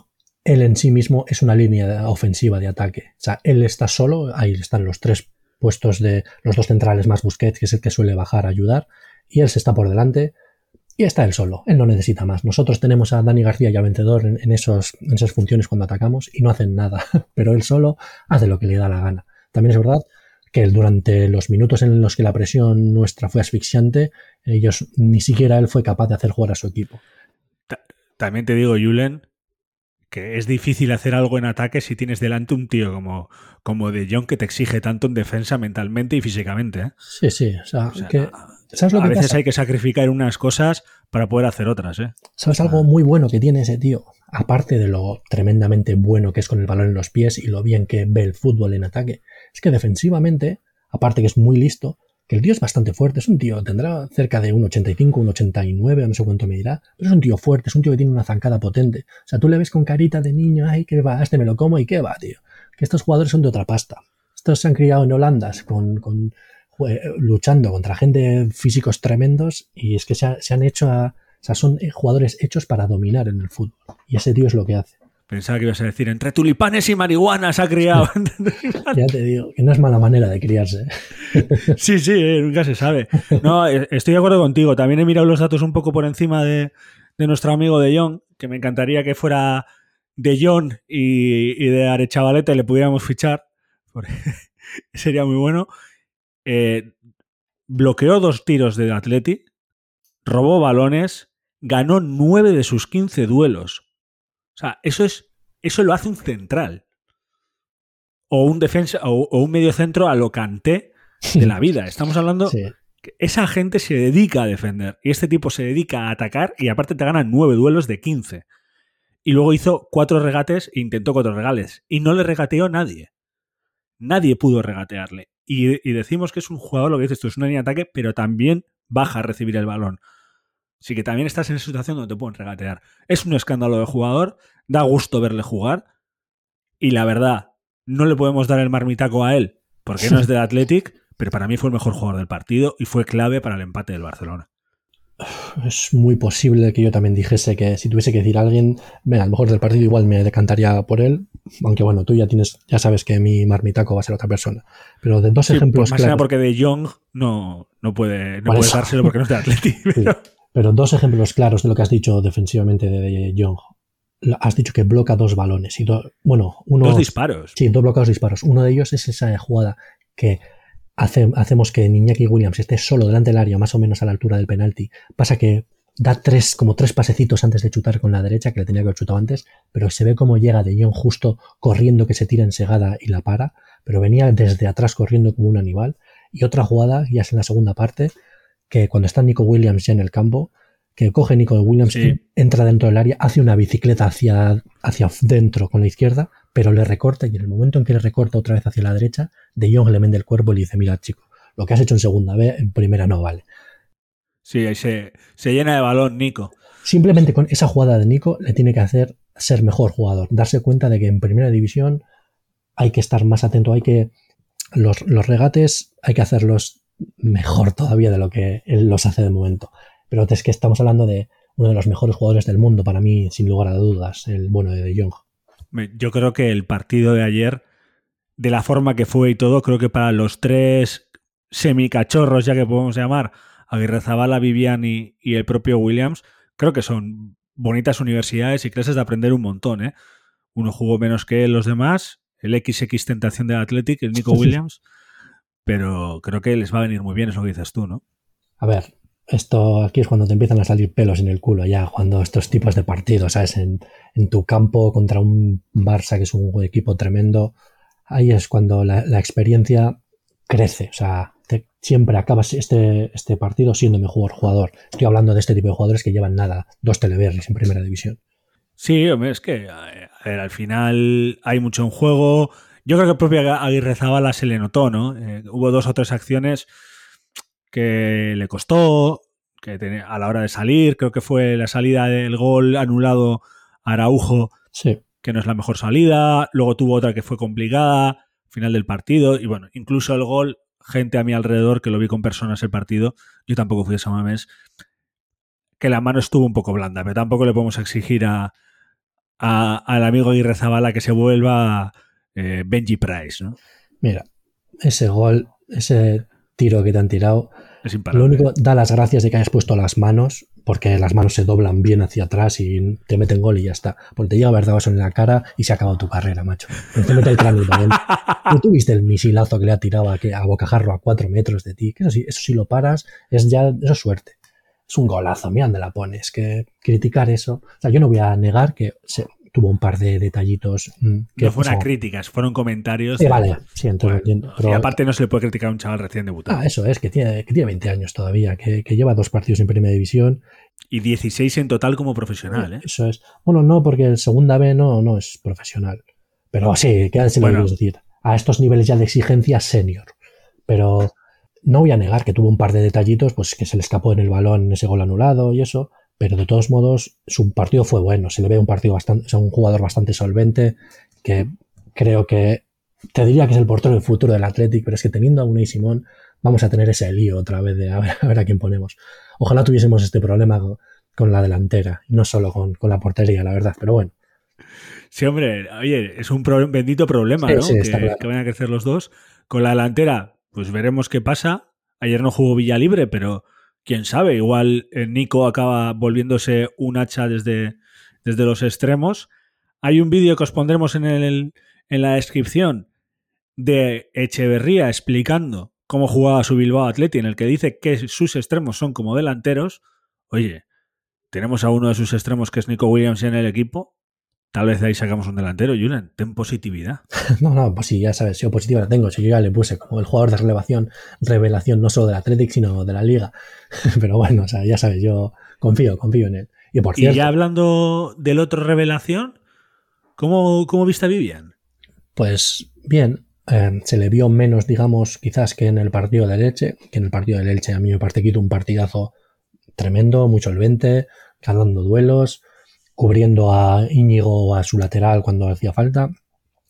él en sí mismo es una línea ofensiva de ataque. O sea, él está solo, ahí están los tres puestos de los dos centrales más Busquets, que es el que suele bajar a ayudar, y él se está por delante y está él solo, él no necesita más. Nosotros tenemos a Dani García ya vencedor en, esos, en esas funciones cuando atacamos y no hacen nada, [LAUGHS] pero él solo hace lo que le da la gana. También es verdad que durante los minutos en los que la presión nuestra fue asfixiante, ellos ni siquiera él fue capaz de hacer jugar a su equipo. También te digo, Julen, que es difícil hacer algo en ataque si tienes delante un tío como, como De Jong que te exige tanto en defensa mentalmente y físicamente. ¿eh? Sí, sí. O sea, que a veces hay que sacrificar unas cosas para poder hacer otras, ¿eh? ¿Sabes algo muy bueno que tiene ese tío? Aparte de lo tremendamente bueno que es con el balón en los pies y lo bien que ve el fútbol en ataque, es que defensivamente, aparte que es muy listo, que el tío es bastante fuerte, es un tío, tendrá cerca de un 85, un 89, no sé cuánto me dirá, pero es un tío fuerte, es un tío que tiene una zancada potente. O sea, tú le ves con carita de niño, ay, qué va, este me lo como y qué va, tío. Que estos jugadores son de otra pasta. Estos se han criado en Holanda con, con luchando contra gente físicos tremendos y es que se, han hecho a, o sea, son jugadores hechos para dominar en el fútbol. Y ese tío es lo que hace. Pensaba que ibas a decir, entre tulipanes y marihuana se ha criado. [LAUGHS] ya te digo, que no es mala manera de criarse. [LAUGHS] sí, sí, eh, nunca se sabe. No, eh, estoy de acuerdo contigo. También he mirado los datos un poco por encima de, nuestro amigo de John, que me encantaría que fuera de John y, y de Arechavaleta y le pudiéramos fichar [LAUGHS] sería muy bueno. Eh, bloqueó dos tiros del Atleti, robó balones, ganó nueve de sus 15 duelos. O sea, eso es. Eso lo hace un central. O un defensa. O, un medio centro a lo canté de la vida. Estamos hablando. Que esa gente se dedica a defender. Y este tipo se dedica a atacar. Y aparte te gana nueve duelos de 15. Y luego hizo cuatro regates e intentó cuatro regales. Y no le regateó nadie. Nadie pudo regatearle. Y, decimos que es un jugador, lo que dices tú, es una línea de ataque, pero también baja a recibir el balón. Así que también estás en esa situación donde te pueden regatear. Es un escándalo de jugador, da gusto verle jugar. Y la verdad, no le podemos dar el marmitaco a él, porque no es [LAUGHS] del Athletic, pero para mí fue el mejor jugador del partido y fue clave para el empate del Barcelona es muy posible que yo también dijese que si tuviese que decir a alguien, venga, a lo mejor del partido igual me decantaría por él, aunque bueno, tú ya tienes, ya sabes que mi marmitaco va a ser otra persona. Pero de dos ejemplos. Más claros, porque de Young no, no puede, no puede dárselo porque no es de Atleti. [LAUGHS] Pero... dos ejemplos claros de lo que has dicho defensivamente de Young. Has dicho que bloca dos balones y bueno, uno. Dos disparos. Sí, dos blocados disparos. Uno de ellos es esa jugada que hacemos que Iñaki Williams esté solo delante del área, más o menos a la altura del penalti. Pasa que da tres, como tres pasecitos antes de chutar con la derecha, que le tenía que haber chutado antes, pero se ve cómo llega De Jong justo corriendo que se tira en segada y la para, pero venía desde atrás corriendo como un animal. Y otra jugada, ya es en la segunda parte, que cuando está Nico Williams ya en el campo, que coge Nico Williams, entra dentro del área, hace una bicicleta hacia, hacia dentro con la izquierda, pero le recorta y en el momento en que le recorta otra vez hacia la derecha, De Jong le mende el cuerpo y le dice, mira chico, lo que has hecho en segunda vez, en primera no vale. Sí, ahí se, llena de balón Nico. Simplemente con esa jugada de Nico le tiene que hacer ser mejor jugador, darse cuenta de que en primera división hay que estar más atento, hay que los, los regates hay que hacerlos mejor todavía de lo que él los hace de momento. Pero es que estamos hablando de uno de los mejores jugadores del mundo, para mí, sin lugar a dudas, el bueno de De Jong. Yo creo que el partido de ayer, de la forma que fue y todo, creo que para los tres semicachorros, ya que podemos llamar, Aguirre Zabala, Vivian y, el propio Williams, creo que son bonitas universidades y clases de aprender un montón. ¿eh? Uno jugó menos que los demás, el XX Tentación del Athletic, el Nico [LAUGHS] Williams, pero creo que les va a venir muy bien, eso que dices tú, ¿no? A ver, esto aquí es cuando te empiezan a salir pelos en el culo ya, cuando estos tipos de partidos, ¿sabes? En, tu campo contra un Barça que es un equipo tremendo, ahí es cuando la, experiencia crece, o sea, siempre acabas este, este partido siendo mejor jugador. Estoy hablando de este tipo de jugadores que llevan nada, dos teleberries en primera división. Sí, es que al final hay mucho en juego. Yo creo que propia Aguirre Zabala se le notó, ¿no? Eh, hubo dos o tres acciones que le costó, que a la hora de salir, creo que fue la salida del gol anulado a Araujo, que no es la mejor salida, luego tuvo otra que fue complicada, final del partido, y bueno, incluso el gol, gente a mi alrededor que lo vi con personas el partido, yo tampoco fui a San Mamés, que la mano estuvo un poco blanda, pero tampoco le podemos exigir a, al amigo Aguirre Zabala que se vuelva eh, Benji Price, ¿no? Mira, ese gol, ese tiro que te han tirado. Lo único, da las gracias de que hayas puesto las manos, porque las manos se doblan bien hacia atrás y te meten gol y ya está. Porque te llega a ver en la cara y se ha acabado tu carrera, macho. te mete el cráneo también. Tú viste el misilazo que le ha tirado a, a bocajarro a cuatro metros de ti. Que eso sí, eso sí lo paras, es ya, eso es suerte. Es un golazo, mira dónde la pones. Que criticar eso. O sea, yo no voy a negar que se, tuvo un par de detallitos. Mm, que no fueron críticas, fueron comentarios. Sí, vale, sí, entonces Y aparte no se le puede criticar a un chaval recién debutado. Ah, eso es, que tiene, que tiene 20 años todavía, que, lleva dos partidos en primera división. Y 16 en total como profesional, ¿eh? Eso es. Bueno, no, porque el segunda B no, no es profesional. Pero sí, ¿qué se bueno. decir? A estos niveles ya de exigencia senior. Pero no voy a negar que tuvo un par de detallitos, pues que se le escapó en el balón ese gol anulado y eso pero de todos modos su partido fue bueno, se le ve un partido bastante, un jugador bastante solvente, que creo que te diría que es el portero del futuro del Athletic, pero es que teniendo a Unai Simón vamos a tener ese lío otra vez de a ver a, quién ponemos. Ojalá tuviésemos este problema con, la delantera, y no solo con, la portería, la verdad, pero bueno. Sí, hombre, oye, es un bendito problema, ¿no? que, que, van a crecer los dos. Con la delantera, pues veremos qué pasa. Ayer no jugó Villa Libre, pero quién sabe, igual eh, Nico acaba volviéndose un hacha desde, desde los extremos. Hay un vídeo que os pondremos en, el, en la descripción de Echeverría explicando cómo jugaba su Bilbao Atleti, en el que dice que sus extremos son como delanteros, oye, tenemos a uno de sus extremos que es Nico Williams en el equipo, tal vez de ahí sacamos un delantero, Julian, ten positividad. [LAUGHS] No, no, pues sí, ya sabes, yo positiva la tengo, si yo ya le puse como el jugador de revelación, revelación no solo del Athletic, sino de la liga. [LAUGHS] Pero bueno, o sea, ya sabes, yo confío, confío en él. Y por cierto, y ya hablando del otro revelación, ¿cómo, cómo viste a Vivian? Pues bien, eh, se le vio menos, digamos, quizás que en el partido de Leche, que en el partido de Leche a mí me parece que hizo un partidazo tremendo, muy solvente, ganando duelos, cubriendo a Íñigo a su lateral cuando hacía falta.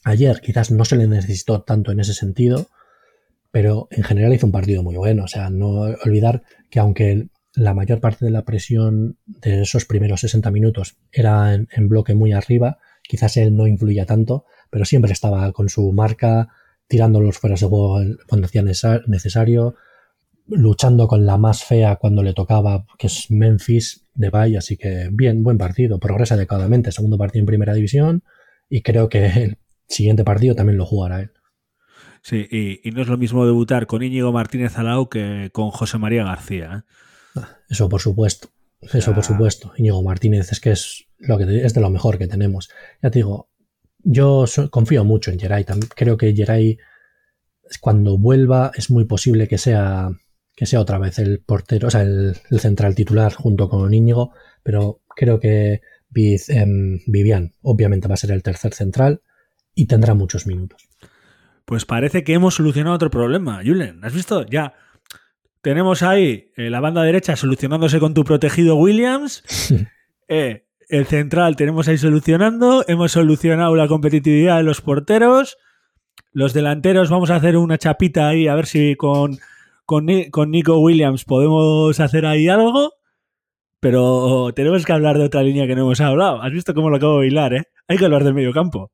Ayer quizás no se le necesitó tanto en ese sentido, pero en general hizo un partido muy bueno. O sea, no olvidar que aunque la mayor parte de la presión de esos primeros 60 minutos era en, bloque muy arriba, quizás él no influía tanto, pero siempre estaba con su marca, tirando los fueras de juego cuando hacía necesario, luchando con la más fea cuando le tocaba, que es Memphis de Bay, así que bien, buen partido, progresa adecuadamente, segundo partido en primera división y creo que el siguiente partido también lo jugará él. Sí, y, y no es lo mismo debutar con Íñigo Martínez Alau que con José María García. ¿eh? Eso por supuesto, eso por supuesto. Íñigo Martínez es que es lo que es de lo mejor que tenemos. Ya te digo, yo so, confío mucho en Geray, creo que Geray cuando vuelva es muy posible que sea que sea otra vez el portero, o sea, el, el central titular junto con Íñigo, pero creo que Viz, eh, Vivian obviamente va a ser el tercer central y tendrá muchos minutos. Pues parece que hemos solucionado otro problema, Julen. ¿Has visto? Ya tenemos ahí eh, la banda derecha solucionándose con tu protegido Williams. [LAUGHS] eh, el central tenemos ahí solucionando. Hemos solucionado la competitividad de los porteros. Los delanteros vamos a hacer una chapita ahí a ver si con con, Nico Williams podemos hacer ahí algo, pero tenemos que hablar de otra línea que no hemos hablado. ¿Has visto cómo lo acabo de bailar, eh? Hay que hablar del medio campo.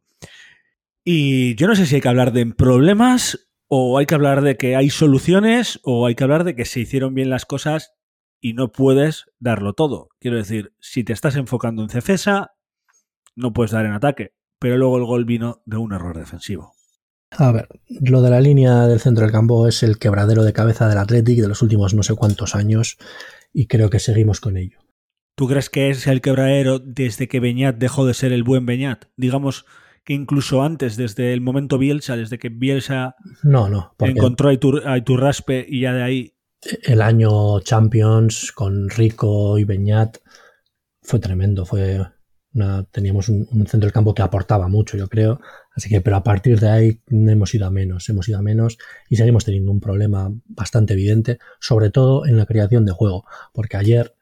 Y yo no sé si hay que hablar de problemas o hay que hablar de que hay soluciones o hay que hablar de que se hicieron bien las cosas y no puedes darlo todo. Quiero decir, si te estás enfocando en Cefesa, no puedes dar en ataque, pero luego el gol vino de un error defensivo. A ver, lo de la línea del centro del campo es el quebradero de cabeza del Athletic de los últimos no sé cuántos años y creo que seguimos con ello. ¿Tú crees que es el quebradero desde que Beñat dejó de ser el buen Beñat? Digamos que incluso antes, desde el momento Bielsa, desde que Bielsa no, no, encontró a, Itur, a Iturraspe y ya de ahí... El año Champions con Rico y Beñat fue tremendo, fue una, teníamos un, un, centro del campo que aportaba mucho, yo creo. Así que, pero a partir de ahí hemos ido a menos, hemos ido a menos y seguimos teniendo un problema bastante evidente, sobre todo en la creación de juego. Porque ayer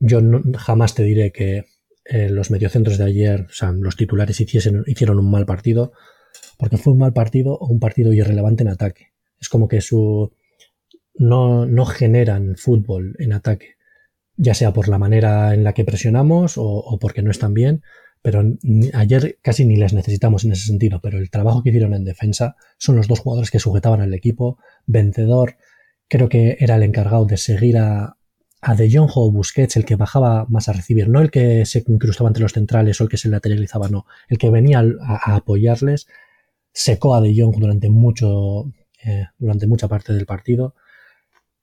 yo jamás te diré que eh, los mediocentros de ayer, o sea, los titulares hiciesen, hicieron un mal partido, porque fue un mal partido o un partido irrelevante en ataque. Es como que su no, no generan fútbol en ataque ya sea por la manera en la que presionamos o, porque no están bien, pero ayer casi ni les necesitamos en ese sentido, pero el trabajo que hicieron en defensa son los dos jugadores que sujetaban al equipo, vencedor, creo que era el encargado de seguir a, De Jong o Busquets, el que bajaba más a recibir, no el que se incrustaba entre los centrales o el que se lateralizaba, no, el que venía a, a apoyarles, secó a De Jong durante mucho, eh, durante mucha parte del partido,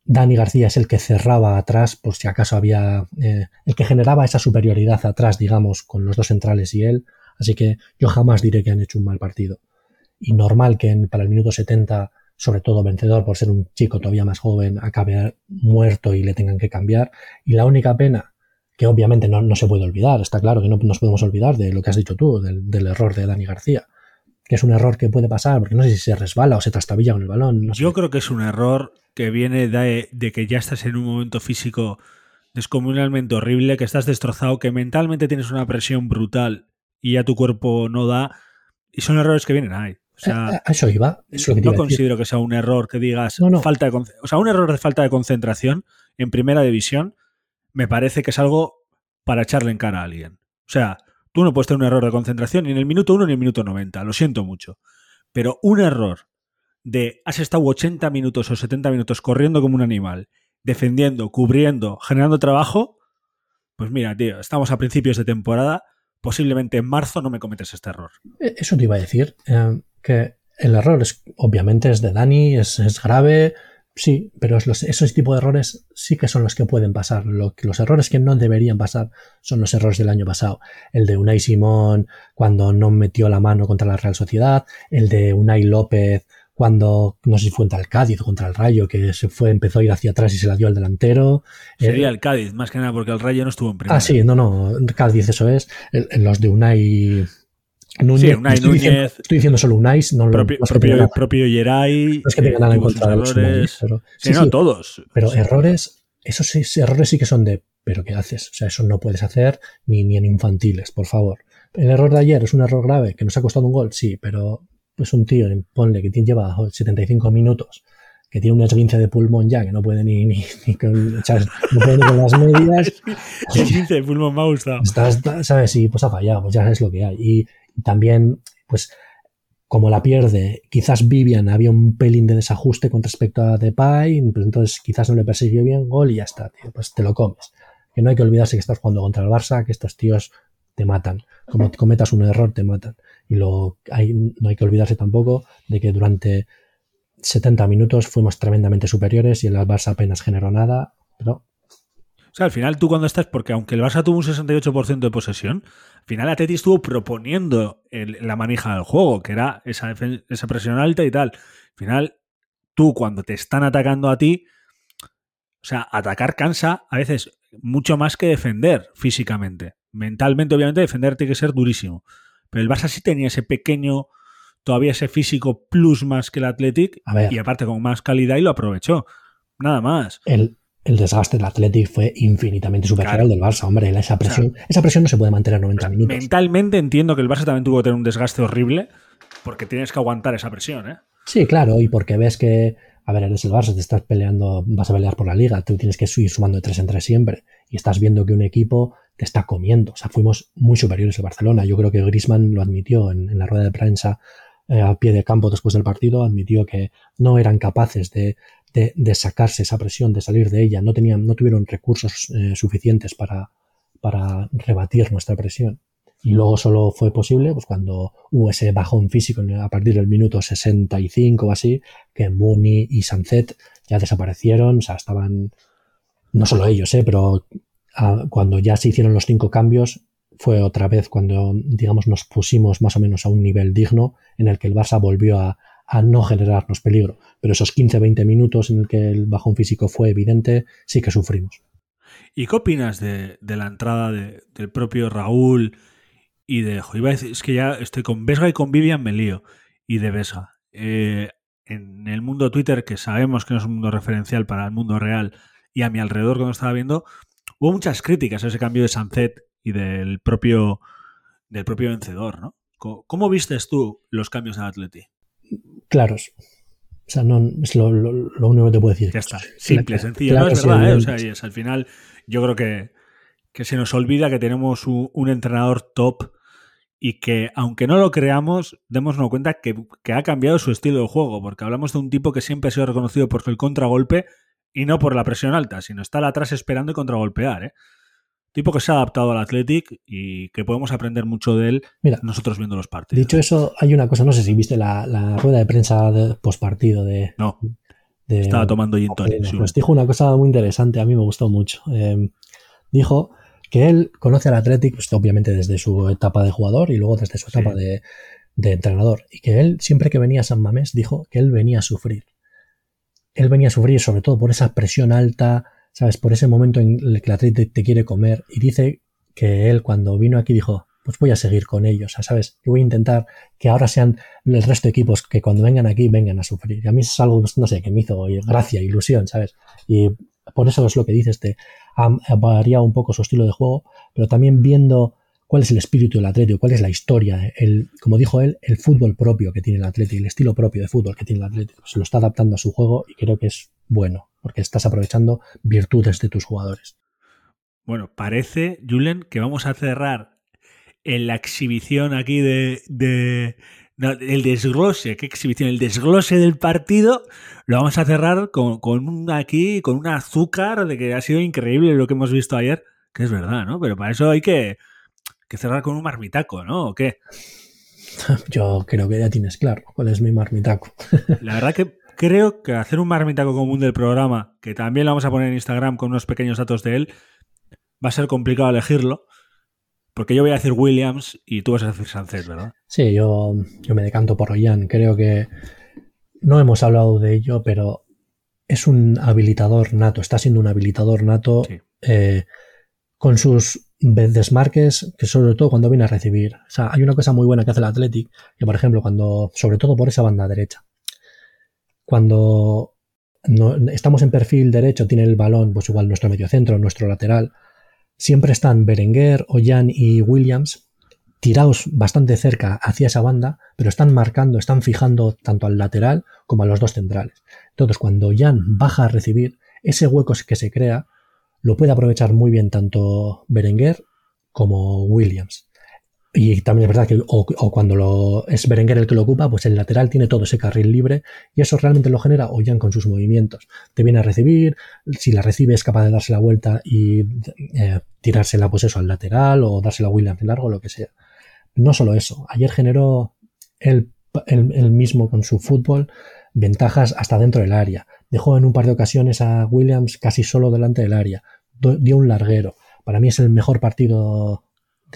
Dani García es el que cerraba atrás, por si acaso había. Eh, el que generaba esa superioridad atrás, digamos, con los dos centrales y él. Así que yo jamás diré que han hecho un mal partido. Y normal que en, para el minuto 70, sobre todo vencedor por ser un chico todavía más joven, acabe muerto y le tengan que cambiar. Y la única pena, que obviamente no, no se puede olvidar, está claro que no nos podemos olvidar de lo que has dicho tú, del, del error de Dani García que es un error que puede pasar, porque no sé si se resbala o se trastabilla con el balón. No sé. Yo creo que es un error que viene de, de, que ya estás en un momento físico descomunalmente horrible, que estás destrozado, que mentalmente tienes una presión brutal y ya tu cuerpo no da. Y son errores que vienen ahí. O sea, a, a eso iba. Eso que no considero que sea un error que digas No, no. falta de o sea, un error de falta de concentración en primera división me parece que es algo para echarle en cara a alguien. O sea, tú no puedes tener un error de concentración ni en el minuto 1 ni en el minuto 90, lo siento mucho. Pero un error de has estado 80 minutos o 70 minutos corriendo como un animal, defendiendo, cubriendo, generando trabajo, pues mira, tío, estamos a principios de temporada, posiblemente en marzo no me cometes este error. Eso te iba a decir, eh, que el error es, obviamente es de Dani, es grave, sí, pero los, esos tipos de errores sí que son los que pueden pasar. Lo, los errores que no deberían pasar son los errores del año pasado. El de Unai Simón cuando no metió la mano contra la Real Sociedad, el de Unai López cuando no sé si fue contra el Cádiz o contra el Rayo, que se fue, empezó a ir hacia atrás y se la dio al delantero. Sería eh, el Cádiz, más que nada, porque el Rayo no estuvo en primera. Ah, sí, no, no, Cádiz, eso es. los de Unai Núñez, Unai estoy, Núñez diciendo, estoy diciendo solo Unai, no propio, no propio, propio Geray. No es que tenga nada en contra de los errores. Pero, sí, sí, no, todos. Pero errores, esos sí, errores sí que son de, pero ¿qué haces? O sea, eso no puedes hacer ni, ni en infantiles, por favor. El error de ayer es un error grave que nos ha costado un gol, sí, pero pues un tío, ponle, que lleva 75 minutos, que tiene una esguince de pulmón ya, que no puede ni, ni, ni con, ¿sabes? No puede ni con las medias. [LAUGHS] esguince de pulmón me ha gustado. Estás, ¿sabes? Y pues ha fallado, pues ya es lo que hay. Y también, pues, como la pierde, quizás Vivian había un pelín de desajuste con respecto a Depay, pues entonces quizás no le persiguió bien gol y ya está, tío, pues te lo comes. Que no hay que olvidarse que estás jugando contra el Barça, que estos tíos te matan. Como te [LAUGHS] cometas un error, te matan. Y lo, hay, no hay que olvidarse tampoco de que durante 70 minutos fuimos tremendamente superiores y el Barça apenas generó nada, pero... O sea, al final tú cuando estás, porque aunque el Barça tuvo un 68% de posesión, al final Atleti estuvo proponiendo el, la manija del juego, que era esa, esa presión alta y tal. Al final, tú cuando te están atacando a ti, o sea, atacar cansa a veces mucho más que defender físicamente. Mentalmente, obviamente, defender tiene que ser durísimo. Pero el Barça sí tenía ese pequeño, todavía ese físico plus más que el Athletic y aparte con más calidad y lo aprovechó. Nada más. El, el desgaste del Athletic fue infinitamente superior al del Barça, hombre. Esa presión, esa presión no se puede mantener 90 minutos. Mentalmente entiendo que el Barça también tuvo que tener un desgaste horrible porque tienes que aguantar esa presión, ¿eh? Sí, claro, y porque ves que, a ver, eres el Barça, te estás peleando, vas a pelear por la liga, tú tienes que ir sumando de tres en tres siempre y estás viendo que un equipo te está comiendo. O sea, fuimos muy superiores al Barcelona. Yo creo que Grisman lo admitió en, la rueda de prensa eh, a pie de campo después del partido, admitió que no eran capaces de, de, sacarse esa presión, de salir de ella, no, tenían, no tuvieron recursos eh, suficientes para, para rebatir nuestra presión. Y luego solo fue posible pues, cuando hubo ese bajón físico a partir del minuto 65 o así, que Mooney y Sanzet ya desaparecieron, o sea, estaban, no solo ellos, eh, pero cuando ya se hicieron los cinco cambios, fue otra vez cuando, digamos, nos pusimos más o menos a un nivel digno en el que el Barça volvió a, no generarnos peligro. Pero esos 15-20 minutos en el que el bajón físico fue evidente, sí que sufrimos. ¿Y qué opinas de, la entrada del propio Raúl y de... a decir, es que ya estoy con Vesga y con Vivian me lío. Y de Vesga. Eh, en el mundo Twitter, que sabemos que no es un mundo referencial para el mundo real, y a mi alrededor cuando estaba viendo, hubo muchas críticas a ese cambio de Sunset y del propio, del propio vencedor, ¿no? ¿Cómo, vistes tú los cambios de Atleti? Claros. O sea, no, es lo, único que te puedo decir. Ya está. Simple, sencillo. no es verdad, ¿eh? O sea, y es, al final, yo creo que, que se nos olvida que tenemos un, entrenador top y que, aunque no lo creamos, démonos cuenta que, que, ha cambiado su estilo de juego, porque hablamos de un tipo que siempre ha sido reconocido por el contragolpe y no por la presión alta, sino estar atrás esperando y contragolpear. ¿eh? Tipo que se ha adaptado al Athletic y que podemos aprender mucho de él Mira, nosotros viendo los partidos. Dicho eso, hay una cosa, no sé si viste la, rueda de prensa de, post partido de. No. estaba tomando gin Pues dijo una cosa muy interesante, a mí me gustó mucho. Em, dijo que él conoce al Athletic, pues, obviamente desde su etapa de jugador y luego desde su etapa de, de entrenador. Y que él, siempre que venía a San Mamés, dijo que él venía a sufrir él venía a sufrir sobre todo por esa presión alta, ¿sabes? Por ese momento en el que la Atlético te quiere comer. Y dice que él cuando vino aquí dijo, pues voy a seguir con ellos, ¿sabes? Y voy a intentar que ahora sean el resto de equipos que cuando vengan aquí vengan a sufrir. Y a mí es algo, no sé, que me hizo gracia, ilusión, ¿sabes? Y por eso es lo que dices, te ha un poco su estilo de juego, pero también viendo cuál es el espíritu del Atlético, cuál es la historia, el, como dijo él, el fútbol propio que tiene el Atlético, el estilo propio de fútbol que tiene el Atlético. Se lo está adaptando a su juego y creo que es bueno, porque estás aprovechando virtudes de tus jugadores. Bueno, parece, Julen, que vamos a cerrar en la exhibición aquí de, de el desglose, ¿qué exhibición? El desglose del partido lo vamos a cerrar con, con un aquí, con un azúcar de que ha sido increíble lo que hemos visto ayer, que es verdad, ¿no? Pero para eso hay que, que cerrar con un marmitaco, ¿no? ¿O qué? [LAUGHS] Yo creo que ya tienes claro cuál es mi marmitaco. La verdad que creo que hacer un marmitaco común del programa, que también lo vamos a poner en Instagram con unos pequeños datos de él, va a ser complicado elegirlo. Porque yo voy a decir Williams y tú vas a decir Sanchez, ¿verdad? Sí, yo, yo me decanto por Ollán. Creo que no hemos hablado de ello, pero es un habilitador nato, está siendo un habilitador nato eh, con sus desmarques, que sobre todo cuando viene a recibir. O sea, hay una cosa muy buena que hace el Athletic, que por ejemplo, cuando, sobre todo por esa banda derecha, cuando estamos en perfil derecho, tiene el balón, pues igual nuestro mediocentro, nuestro lateral, siempre están Berenguer, Ollán y Williams tirados bastante cerca hacia esa banda, pero están marcando, están fijando tanto al lateral como a los dos centrales. Entonces, cuando Jan baja a recibir, ese hueco que se crea lo puede aprovechar muy bien tanto Berenguer como Williams. Y también es verdad que o, cuando lo, es Berenguer el que lo ocupa, pues el lateral tiene todo ese carril libre y eso realmente lo genera Ollán con sus movimientos. Te viene a recibir, si la recibe es capaz de darse la vuelta y eh, tirársela pues eso al lateral o dársela a Williams en largo, lo que sea. No solo eso, ayer generó él, mismo con su fútbol ventajas hasta dentro del área. Dejó en un par de ocasiones a Williams casi solo delante del área. Dio un larguero. Para mí es el mejor partido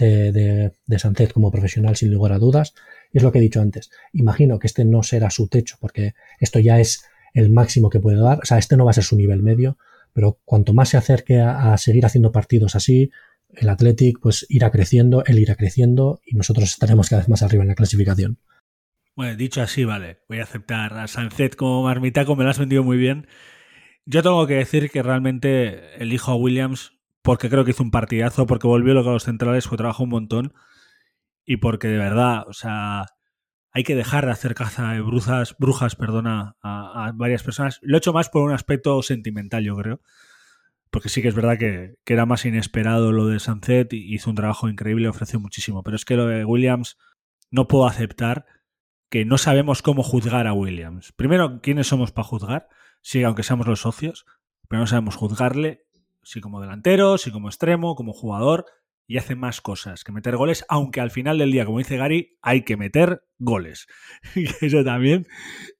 de, de, Sánchez como profesional, sin lugar a dudas. Y es lo que he dicho antes. Imagino que este no será su techo, porque esto ya es el máximo que puede dar. O sea, este no va a ser su nivel medio, pero cuanto más se acerque a, seguir haciendo partidos así, el Athletic pues irá creciendo, él irá creciendo y nosotros estaremos cada vez más arriba en la clasificación. Bueno, dicho así, vale, voy a aceptar a Sánchez como marmitaco, me lo has vendido muy bien. Yo tengo que decir que realmente elijo a Williams porque creo que hizo un partidazo, porque volvió lo que a los centrales, fue trabajó un montón y porque de verdad, o sea, hay que dejar de hacer caza de brujas, brujas perdona, a, varias personas. Lo he hecho más por un aspecto sentimental, yo creo. Porque sí que es verdad que, era más inesperado lo de Sunset y hizo un trabajo increíble, ofreció muchísimo. Pero es que lo de Williams no puedo aceptar que no sabemos cómo juzgar a Williams. Primero, ¿quiénes somos para juzgar? Sí, aunque seamos los socios, pero no sabemos juzgarle sí como delantero, sí como extremo, como jugador, y hace más cosas que meter goles, aunque al final del día, como dice Gary, hay que meter goles. [LAUGHS] eso también